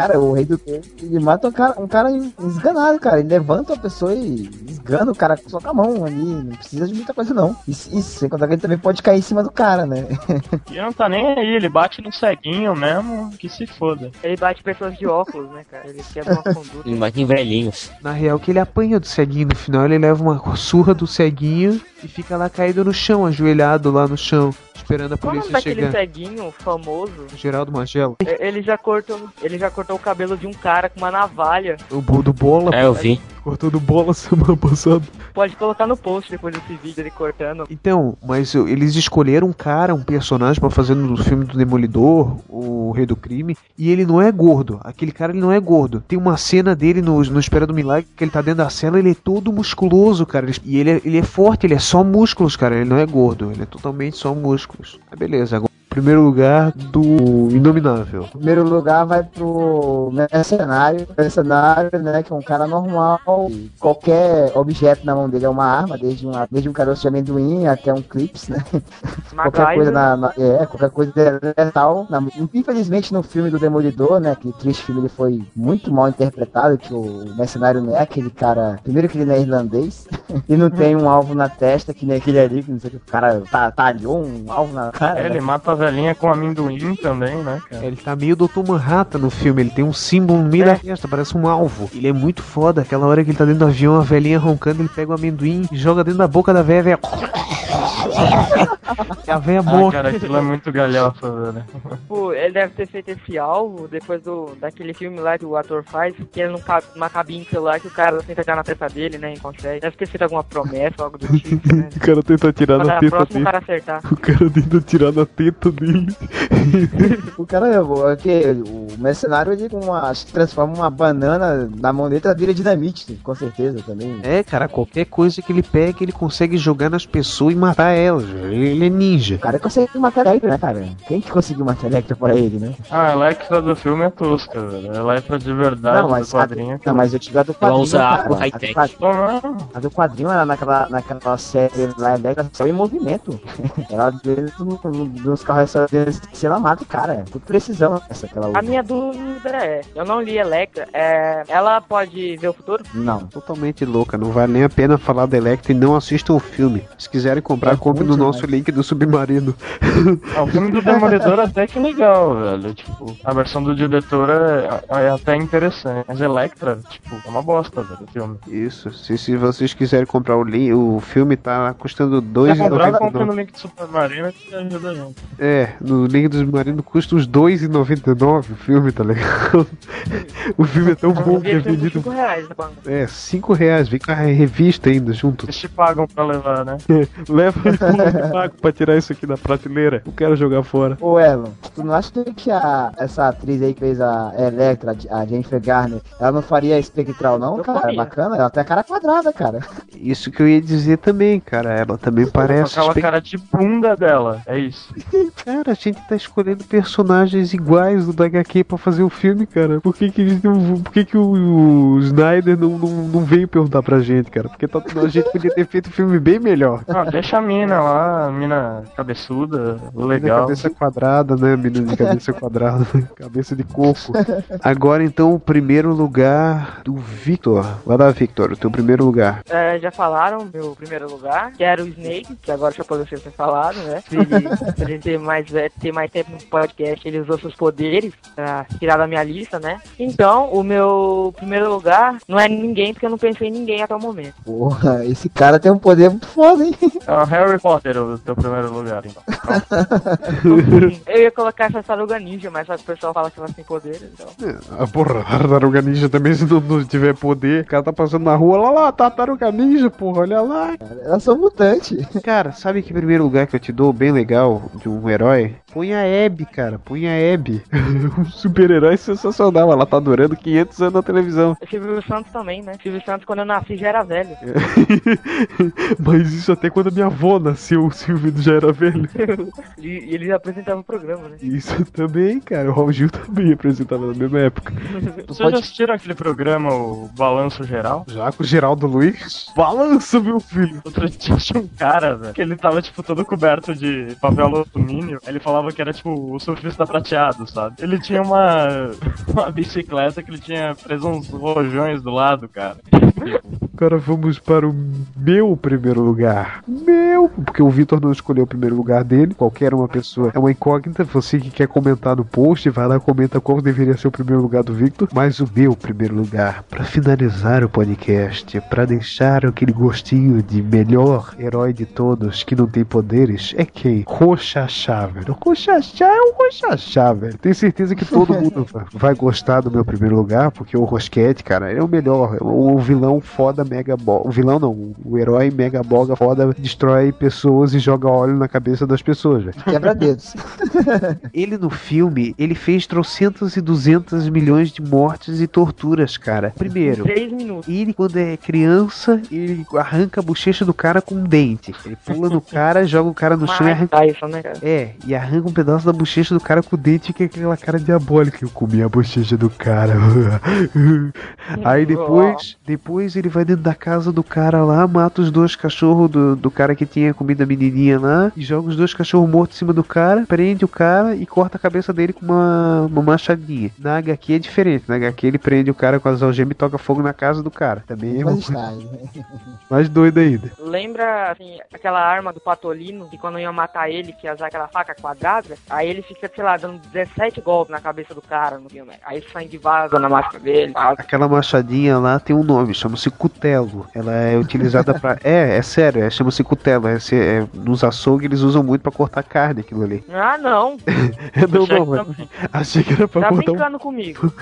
Cara, o rei do crime, ele mata um cara, um cara esganado, cara. Ele levanta a pessoa e esgana o cara só com a mão ali. Não precisa de muita coisa, não. Isso, isso sem contar que ele também pode cair em cima do cara, né? (laughs) E não tá nem aí, ele bate no ceguinho mesmo, que se foda. Ele bate pessoas de óculos, né, cara? Ele quebra uma conduta. Ele bate em velhinhos. Na real, que ele apanha do ceguinho no final, ele leva uma surra do ceguinho e fica lá caído no chão, ajoelhado lá no chão, esperando a Qual o nome polícia daquele chegar. ceguinho famoso? Geraldo Magelo. Ele já cortou, ele já cortou o cabelo de um cara com uma navalha. O do bola. É, eu vi. Cortou do bola (laughs) semana passada. Pode colocar no post depois desse vídeo ele cortando. Então, mas eles escolheram um cara, um personagem pra fazer no filme do Demolidor, o Rei do Crime, e ele não é gordo. Aquele cara ele não é gordo. Tem uma cena dele no, no Espera do Milagre que ele tá dentro da cela, ele é todo musculoso, cara. E ele é, ele é forte, ele é só músculos, cara. Ele não é gordo, ele é totalmente só músculos. Mas beleza, agora primeiro lugar do Inominável. Em primeiro lugar vai pro mercenário. Mercenário, né? Que é um cara normal. Qualquer objeto na mão dele é uma arma, desde, uma, desde um caroço de amendoim até um clips, né? (laughs) qualquer coisa na, na- é, qualquer coisa é letal. Na- infelizmente no filme do Demolidor, né? Que triste filme ele foi muito mal interpretado, que o mercenário não é aquele cara. Primeiro que ele não é irlandês (laughs) e não tem um alvo na testa, que nem aquele ali, que não sei o que o cara tá, talhou um alvo na cara. É, ele né? mata a velhinha com amendoim também, né, cara? Ele tá meio Dr. Manhattan no filme, ele tem um símbolo no meio da testa, parece um alvo. Ele é muito foda, aquela hora que ele tá dentro do avião, a velhinha roncando, ele pega o amendoim e joga dentro da boca da velha, velha... A velha Ah, cara, aquilo é muito galhofa, velho. Tipo, ele deve ter feito esse alvo depois do, daquele filme lá que o ator faz, que ele não cabe numa cabine celular que o cara tenta tirar na testa dele, né? E consegue. Deve ter feito alguma promessa, algo do tipo, né? (laughs) O cara tenta tirar na teta próximo o dele. cara acertar. O cara tenta tirar na teta dele. O cara é o- é que o mercenário ele com uma, acho que transforma uma banana na mão dele, vira dinamite, com certeza também. É, cara, qualquer coisa que ele pega, ele consegue jogar nas pessoas e matar elas. Velho. Ele é ninja. O cara consegue matar Electra, né, cara? Quem que conseguiu matar Electra pra ele, né? Ah, a Electra do filme é tosca, velho. A Electra de verdade Não, mas do quadrinho. é Não, mas eu tive a do quadrinho. usa cara. A do high-tech. quadrinho- A do quadrinho era naquela, naquela série lá, Electra só em movimento. (laughs) ela dentro do- dos carros, se ela mata o cara. É tudo precisão essa que ela A minha dúvida é, eu não li Electra, é, ela pode ver o futuro? Não. Totalmente louca, não vale nem a pena falar da Electra e não assistam o filme. Se quiserem comprar, É comprem no Muito nosso link do Submarino. Ah, o filme do Demolidor até que legal, velho. Tipo, a versão do diretor é, é até interessante. Mas Electra, tipo, é uma bosta, velho, o filme. Isso, se, se vocês quiserem comprar o link, o filme tá custando Se comprar, compra no R$2,99. link do Submarino que ajuda a gente. É, no link do Submarino custa uns R$2,99 o filme, tá legal? o filme é tão bom que é vendido. 5 reais na banca. É, 5 reais, vem com a revista ainda junto. Eles te pagam pra levar, né? (laughs) Leva o pago pra tirar isso aqui da prateleira. Eu quero jogar fora. Ô Elon, tu não acha que a, essa atriz aí que fez a Electra, a Jennifer Garner, ela não faria espectral não, Eu cara? faria. Bacana, ela tem a cara quadrada, cara. Isso que eu ia dizer também, cara. Ela também parece. Com aquela espe- cara de bunda dela, é isso. (laughs) Cara, a gente tá escolhendo personagens iguais do HQ pra fazer o filme, cara. Por que que, eles não- por que, que o, o Snyder não, não, não veio perguntar pra gente, cara? Porque tá, a gente podia ter feito um filme bem melhor. Não, deixa a mina lá, a mina cabeçuda, legal. Cabeça quadrada, né? Menina de cabeça (laughs) quadrada, cabeça de coco. Agora então, o primeiro lugar do Victor. Vai lá, Victor, o teu primeiro lugar. É, já falaram meu primeiro lugar, que era o Snake, que agora o Chapolin tem falado, né? Ele, (laughs) pra ele ter mais, é, ter mais tempo no podcast, ele usou seus poderes pra tirar da minha lista, né? Então, o meu primeiro lugar não é ninguém, porque eu não pensei em ninguém até o momento. Porra, esse cara tem um poder muito foda, hein? É o Harry Potter o teu primeiro lugar, então. (laughs) Eu ia colocar essa Saruga Ninja, mas o pessoal fala que ela tem poderes, então. A porra, a tartaruga ninja também, se não, não tiver poder, o cara tá passando na rua, lá lá, tartaruga ninja, porra, olha lá. Elas são mutantes. Cara, sabe que primeiro lugar que eu te dou bem legal de um herói? Põe a Abby, cara, põe a Abby. (laughs) um super-herói sensacional, ela tá durando 500 anos na televisão. O Silvio Santos também, né? Silvio Santos, quando eu nasci, já era velho. (laughs) Mas isso até quando a minha avó nasceu, o Silvio já era velho. (laughs) E ele apresentava o programa, né? Isso também, cara, o Raul Gil também apresentava na mesma época. Vocês já assistiram aquele programa, o Balanço Geral? Já com o Geraldo Luiz, balança, meu filho. Outro dia tinha um cara, velho, que ele tava, tipo, todo coberto de papel alumínio. Ele falava que era, tipo, o surfista prateado, sabe? Ele tinha uma, (laughs) uma bicicleta que ele tinha preso uns rojões do lado, cara. (laughs) Agora vamos para o meu primeiro lugar. Meu, porque o Vitor não escolheu o primeiro lugar dele. Qualquer uma pessoa é uma incógnita. Você que quer comentar no post, vai lá comenta qual deveria ser o primeiro lugar do Victor. Mas o meu primeiro lugar, para finalizar o podcast, para deixar aquele gostinho de melhor herói de todos que não tem poderes, é quem? Rochachá, velho. Rochachá é o Rochachá, velho. Tenho certeza que todo (laughs) mundo vai gostar do meu primeiro lugar, porque o Rosquete, cara, ele é o melhor. O vilão foda mega boga. O vilão não, o herói mega boga foda destrói pessoas e joga óleo na cabeça das pessoas, velho. Quebra dedos. (laughs) Ele no filme, ele fez trocentas e duzentas milhões de mortes e torturas, cara. Primeiro, 3 minutos. ele, quando é criança, ele arranca a bochecha do cara com um dente. Ele pula no cara, joga o cara no chão e arranca. Tyson, né, cara? É, e arranca um pedaço da bochecha do cara com o dente e fica aquela cara diabólica. Eu comi a bochecha do cara. (laughs) Aí depois, depois ele vai dentro da casa do cara lá, mata os dois cachorros do, do cara que tinha comido a menininha lá, e joga os dois cachorros mortos em cima do cara, prende o cara e corta a cabeça dele com uma, uma machadinha. Na HQ é diferente, na HQ ele prende o cara com as algemas e toca fogo na casa do cara. Também é uma Mas coisa está, né? (laughs) mais doida ainda. Lembra, assim, aquela arma do Patolino, que quando iam matar ele, que ia usar aquela faca quadrada, aí ele fica, sei lá, dando 17 golpes na cabeça do cara no filme. Aí sangue vaza na máscara dele. tal. Aquela machadinha lá tem um nome, chama-se cutelo. Ela é utilizada pra. (laughs) É, é sério, é, chama-se cutelo. É, é, nos açougues eles usam muito pra cortar carne aquilo ali. (laughs) Ah, não. (laughs) não, não, também. Achei que era pra Tá cortar um. brincando comigo.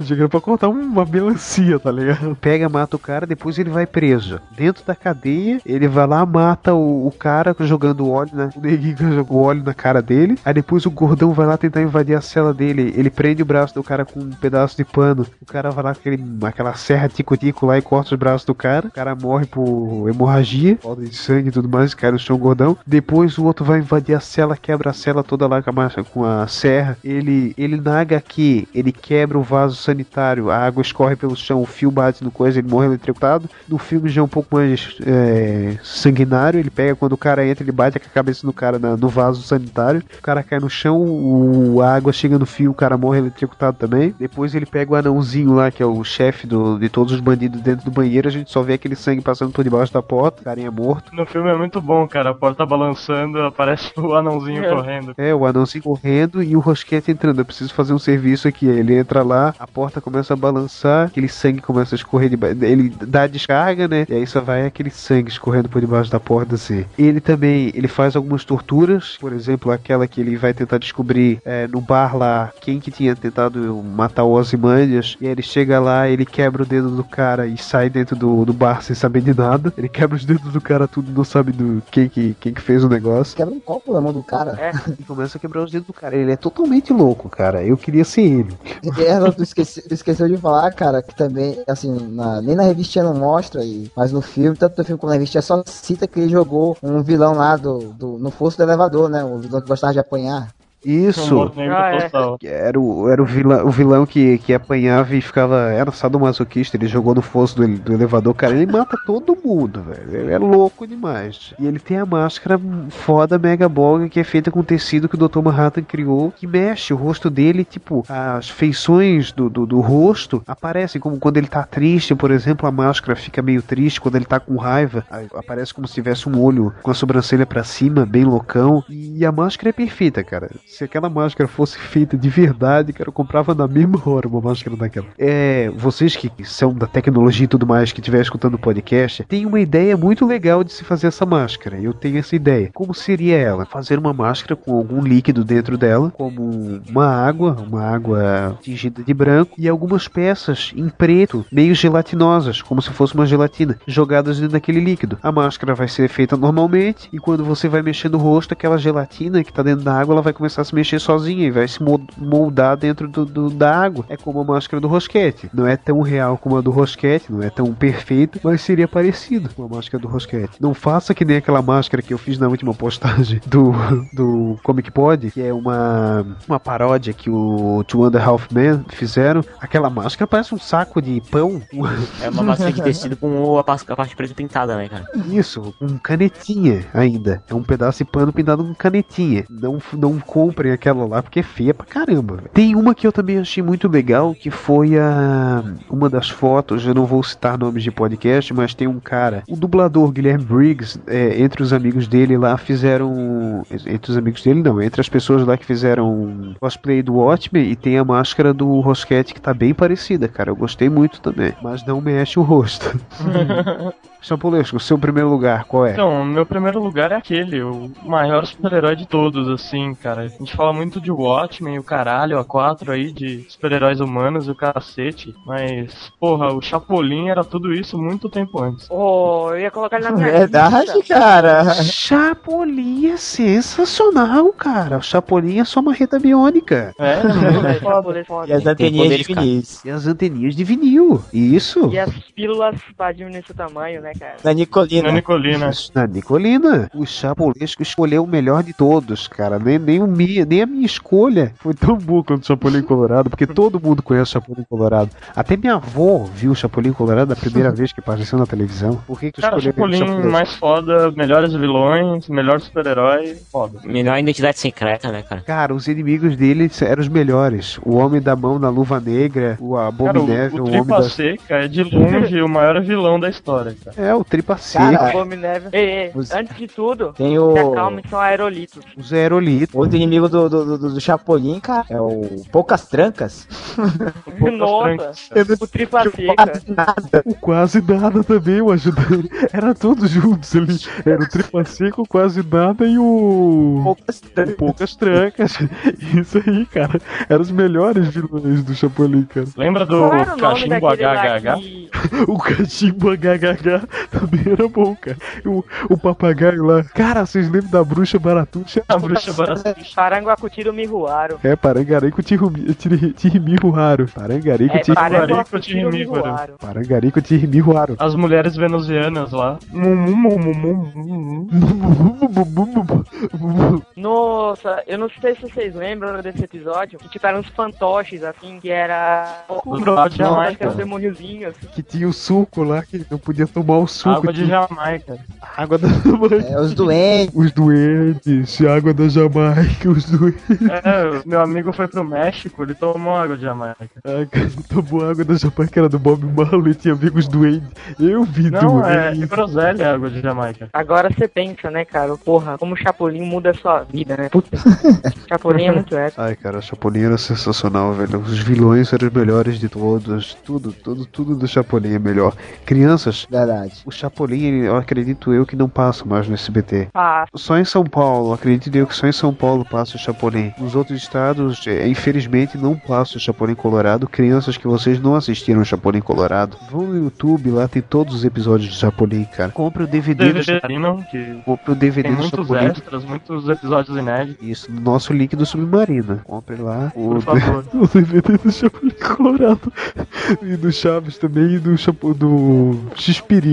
Achei que era pra cortar uma melancia, tá ligado? Pega, mata o cara, depois ele vai preso. Dentro da cadeia, ele vai lá, mata o, o cara jogando óleo, né? O neguinho jogou óleo na cara dele. Aí depois o gordão vai lá tentar invadir a cela dele. Ele prende o braço do cara com um pedaço de pano. O cara vai lá com aquele, aquela serra tico-tico lá e corta os braços do cara. O cara morre por hemorragia, falta de sangue e tudo mais, cai no chão gordão. Depois o outro vai invadir a cela, quebra a cela toda lá com a, com a serra. Ele, ele na HQ, ele quebra o vaso sanitário, a água escorre pelo chão, o fio bate no coisa, ele morre eletrocutado. No filme já é um pouco mais é, sanguinário, ele pega quando o cara entra, ele bate a cabeça do cara na- no vaso sanitário. O cara cai no chão, o, a água chega no fio, o cara morre eletrocutado também. Depois ele pega o anãozinho lá, que é o chefe de todos os bandidos dentro do banheiro, a gente só vê aquele sangue passando por debaixo da porta, o carinha morto. No filme é muito bom, cara. A porta balançando, aparece o anãozinho correndo. É, o anãozinho correndo e o Rosquete entrando. Eu preciso fazer um serviço aqui. Ele entra lá, a porta começa a balançar, aquele sangue começa a escorrer debaixo. Ele dá a descarga, né? E aí só vai aquele sangue escorrendo por debaixo da porta assim. Ele também ele faz algumas torturas, por exemplo, aquela que ele vai tentar descobrir é, no bar lá quem que tinha tentado matar o Ozymandias. E aí ele chega lá, ele quebra o dedo do cara e sai dentro do, do bar sem saber de nada. Ele quebra os dedos do cara tudo, não sabe do quem que, quem que fez o negócio. Quebra um copo na mão do cara. E começa a quebrar os dedos do cara. Ele é totalmente louco, cara. Eu queria ser ele. Ela, tu, esqueci- tu esqueceu de falar, cara, que também, assim, na- nem na revistinha não mostra, e, mas no filme, tanto no filme como na revistinha, só cita que ele jogou um vilão lá do, do, no fosso do elevador, né? O vilão que gostava de apanhar. Isso. Ah, é. Era o, era o vilão, o vilão que, que apanhava e ficava. Era sadomasoquista, ele jogou no fosso do, do elevador, cara. Ele mata todo mundo, velho. Ele é louco demais. E ele tem a máscara foda Mega Boga que é feita com tecido que o Dr. Manhattan criou, que mexe o rosto dele, tipo, as feições do, do, do rosto aparecem, como quando ele tá triste, por exemplo, a máscara fica meio triste, quando ele tá com raiva, aparece como se tivesse um olho com a sobrancelha pra cima, bem loucão. E a máscara é perfeita, cara. Se aquela máscara fosse feita de verdade, cara, eu comprava na mesma hora uma máscara daquela. É, vocês que são da tecnologia e tudo mais, que estiver escutando o podcast, tem uma ideia muito legal de se fazer essa máscara. Eu tenho essa ideia. Como seria ela? Fazer uma máscara com algum líquido dentro dela, como uma água, uma água tingida de branco, e algumas peças em preto, meio gelatinosas, como se fosse uma gelatina, jogadas dentro daquele líquido. A máscara vai ser feita normalmente, e quando você vai mexer no rosto, aquela gelatina que tá dentro da água, ela vai começar a se mexer sozinha e vai se mo- moldar dentro do, do- da água. É como a máscara do Rosquete. Não é tão real como a do Rosquete, não é tão perfeito, mas seria parecido com a máscara do Rosquete. Não faça que nem aquela máscara que eu fiz na última postagem do, do Comic Pod, que é uma, uma paródia que o Two and a Half Men fizeram. Aquela máscara parece um saco de pão. É uma máscara de tecido com a, parte preta pintada, né, cara? Isso, com canetinha ainda. É um pedaço de pano pintado com canetinha. Não, não comprem aquela lá porque é feia pra caramba. velho. Tem uma que eu também achei muito legal, que foi a uma das fotos, eu não vou citar nomes de podcast, mas tem um cara, o dublador Guilherme Briggs, é, entre os amigos dele lá fizeram, entre os amigos dele não, entre as pessoas lá que fizeram cosplay do Watchmen e tem a máscara do Rosquete que tá bem parecida, cara. Eu gostei muito também, mas não mexe o rosto. (laughs) (laughs) Champolesco, o seu primeiro lugar, qual é? Então, meu primeiro lugar é aquele, o maior super-herói de todos, assim, cara. A gente fala muito de Watchmen, o caralho, a quatro aí, de super-heróis humanos e o cacete. Mas, porra, o Chapolin era tudo isso muito tempo antes. Oh, eu ia colocar ele na minha Verdade, lista. cara. Chapolin é sensacional, cara. O Chapolin é só uma reta biônica. É, (laughs) É, Chapolin foda. E as anteninhas de. Vinícius. E as anteninhas de vinil. Isso. E as pílulas pra diminuir seu tamanho, né, cara? Da Nicolina. na Nicolina. Na Nicolina. O Chapolesco escolheu o melhor de todos, cara. Nem, nem, o minha, nem a minha escolha foi tão boa quanto o Chapolin Colorado, porque todo mundo conhece o Chapolin Colorado. Até minha avó viu o Chapolin Colorado a primeira (laughs) vez que apareceu na televisão. Por que, que Cara, aquele Chapolin mais foda, melhores vilões, melhor super-herói, foda. Melhor identidade secreta, né, cara? Cara, os inimigos dele eram os melhores. O Homem da Mão na Luva Negra, o Cara, Abominével, o, o, o Homem Tripa da... Seca é de longe (laughs) o maior vilão da história, cara. É, o Tripa Cara, Seca, Abominável. Ei, ei, Os- antes de tudo, Tem se o. acalme, são aerolitos. os Aerolitos. Outro inimigo do, do, do, do Chapolin, cara, é o Poucas Trancas. (laughs) Poucas Nossa, trancas. o tripa seca. Nada. O quase nada também, o ajudante. Era todos juntos ali. Era o Tripa Seca, o quase nada e o. Poucas o Trancas. Poucas Trancas. (laughs) Isso aí, cara. Eram os melhores vilões do Chapolin, cara. Lembra do cachimbo HHH? que... (laughs) O cachimbo HHH (laughs) também era bom, cara. O, o papagaio lá. Cara, vocês lembram da bruxa baratuxa? A bruxa barata. Paranguacutiro Miruaro. É, Parangarico Tirimiru Raro. Parangarico É. Miruaro. Parangarico Tirimiru Raro. As mulheres venusianas lá. Nossa, eu não sei se vocês lembram desse episódio, que tipo, eram uns fantoches, assim, que era... Os que eram demôniozinhos. Que tinha o suco lá, que não podia tomar o suco. Água de Jamaica. água da Jamaica. É, os doentes. Os doentes, água da Jamaica, os doentes. É, meu amigo foi pro México, ele tomou água de Jamaica. Ah, cara, tomou água da Jamaica, era do Bob Marley, tinha amigos do Andy. Eu vi Não, do é, é groselha a água de Jamaica. Agora você pensa, né, cara? Porra, como o Chapolin muda a sua vida, né? Puta. (laughs) Chapolin é muito épico. Ai, cara, Chapolin era sensacional, velho. Os vilões eram os melhores de todos. Tudo, tudo, tudo do Chapolin é melhor. Crianças, Verdade. O Chapolin, eu acredito eu que não passa mais no SBT. Ah, Só em São Paulo, acredito eu que só em São Paulo passa o Chapolin. Nos outros estados, é, infelizmente, não passa o Chapolin Colorado. Crianças que vocês não assistiram o Chapolin Colorado, vão no YouTube, lá tem todos os episódios do Chapolin, cara. Compre o DVD, do DVD Chapolin. Marino, que Compre o DVD tem do muitos Chapolin. extras, muitos episódios inéditos. Isso, no nosso link do Submarino. Compre lá o, Por favor. (laughs) o DVD do Chapolin Colorado. E do Chaves também e do, Chapo, do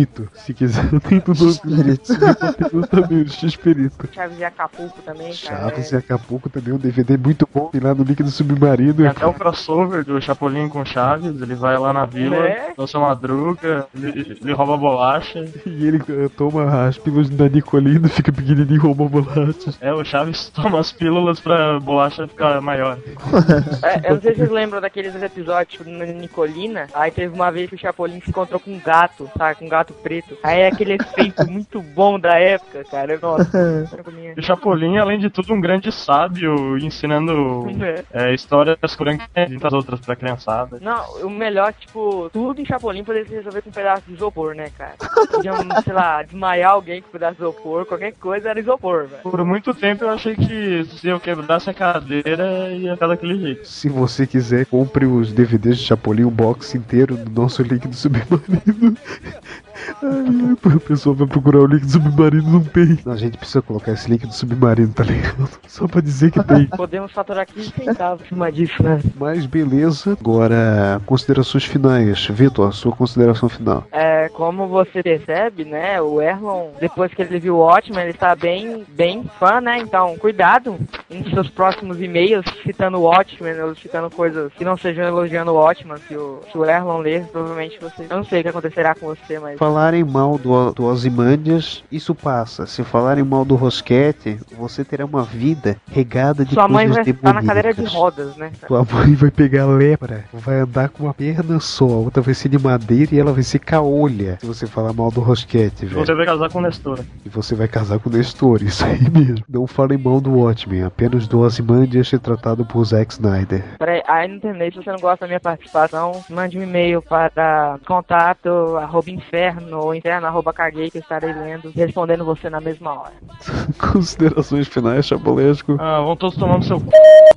X-Pirito. Se quiser, tem do X-Pirito. X-Pirito também, o X-Pirito. Chaves e Acapulco também, cara. Chaves e Acapulco também, um DVD muito bom. Tem lá no link do Submarino. Tem até o crossover do Chapolin com Chaves, ele vai lá na vila, É? dança madruga, ele, ele rouba bolacha. E ele eh, toma as pílulas da Nicolina, fica pequenininho, rouba bolachas. É, o Chaves (laughs) toma as pílulas pra bolacha ficar maior. (laughs) É, eu não sei se vocês lembram daqueles episódios tipo, na Nicolina. Aí teve uma vez que o Chapolin se encontrou com um gato, sabe? Com um gato preto. Aí é aquele efeito (laughs) muito bom da época, cara. Nossa, (laughs) Chapolin E o Chapolin, além de tudo, um grande sábio, ensinando (laughs) é- é, histórias curantes e muitas outras pra criançada. Não, o melhor, tipo, tudo em Chapolin poderia se resolver com um pedaço de isopor, né, cara? Podia, sei lá, desmaiar alguém com um pedaço de isopor, qualquer coisa era isopor, velho. Por muito tempo eu achei que se eu quebrasse a cadeira ia ficar daquele jeito. Se você quiser, compre os DVDs de Chapolin, o box inteiro no nosso link do Submarino. Ai, o pessoal vai procurar o link do Submarino não tem. A gente precisa colocar esse link do Submarino, tá ligado? (laughs) Só pra dizer que tem. Podemos faturar 15 centavos em cima disso, né? Mas beleza. Agora, considerações finais. Vitor, a sua consideração final. É, como você percebe, né, o Erlon, depois que ele viu o Watchmen, ele está bem, bem fã, né, então cuidado em seus próximos e-mails citando o Watchmen ou citando coisas que não sejam elogiando o Watchmen, se o, se o Erlon ler, provavelmente você, eu não sei o que acontecerá com você, mas... Falarem mal do, do Ozymandias, isso passa. Se falarem mal do Rosquete, você terá uma vida regada de Sua mãe vai coisas estar na cadeira de demoníacas. rodas, né? Tua mãe vai pegar lepra, vai andar com uma perna só, a outra vai ser de madeira e ela vai ser caolha. Se você falar mal do Rosquete, velho. Você vai casar com o Nestor. E você vai casar com o Nestor, (laughs) isso aí mesmo. Não falem mal do Watchmen, apenas do Ozymandias ser tratado por Zack Snyder. Peraí, aí não terminei. Se você não gosta da minha participação, mande um e-mail para contato arroba inferno ou inferno arroba caguei que eu estarei lendo e respondendo você na mesma hora. (laughs) Considerações finais, Chapolesco. Ah, vão todos tomando seu c...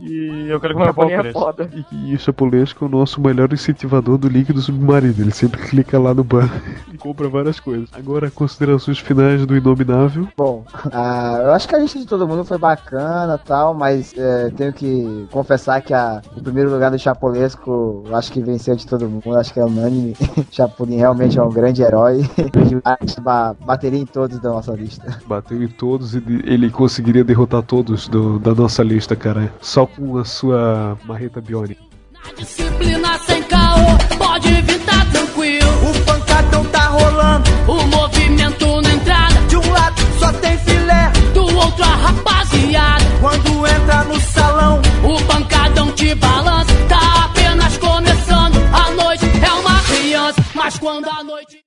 E eu quero comer pau Chapolin é foda. E o Chapolesco é o nosso melhor incentivador do link do Submarino. Ele sempre (laughs) clica lá no banner (laughs) e compra várias coisas. Agora, considerações finais do Inominável. Bom, ah, eu acho que a lista de todo mundo foi bacana tal, mas é, tenho que confessar que a, o primeiro lugar do Chapolesco, eu acho que venceu de todo mundo, acho que é unânime. Chapolin realmente é um grande herói. (laughs) Ba- bateria em todos da nossa lista. Bateu em todos e ele conseguiria derrotar todos do- da nossa lista, cara. Só com a sua marreta biônica. Disciplina sem caô, pode vir, tá tranquilo. O pancadão tá rolando, O movimento na entrada, de um lado só tem filé. do outro a rapaziada. Quando entra no salão, O pancadão te balança, tá apenas começando. A noite é uma criança, mas quando a noite.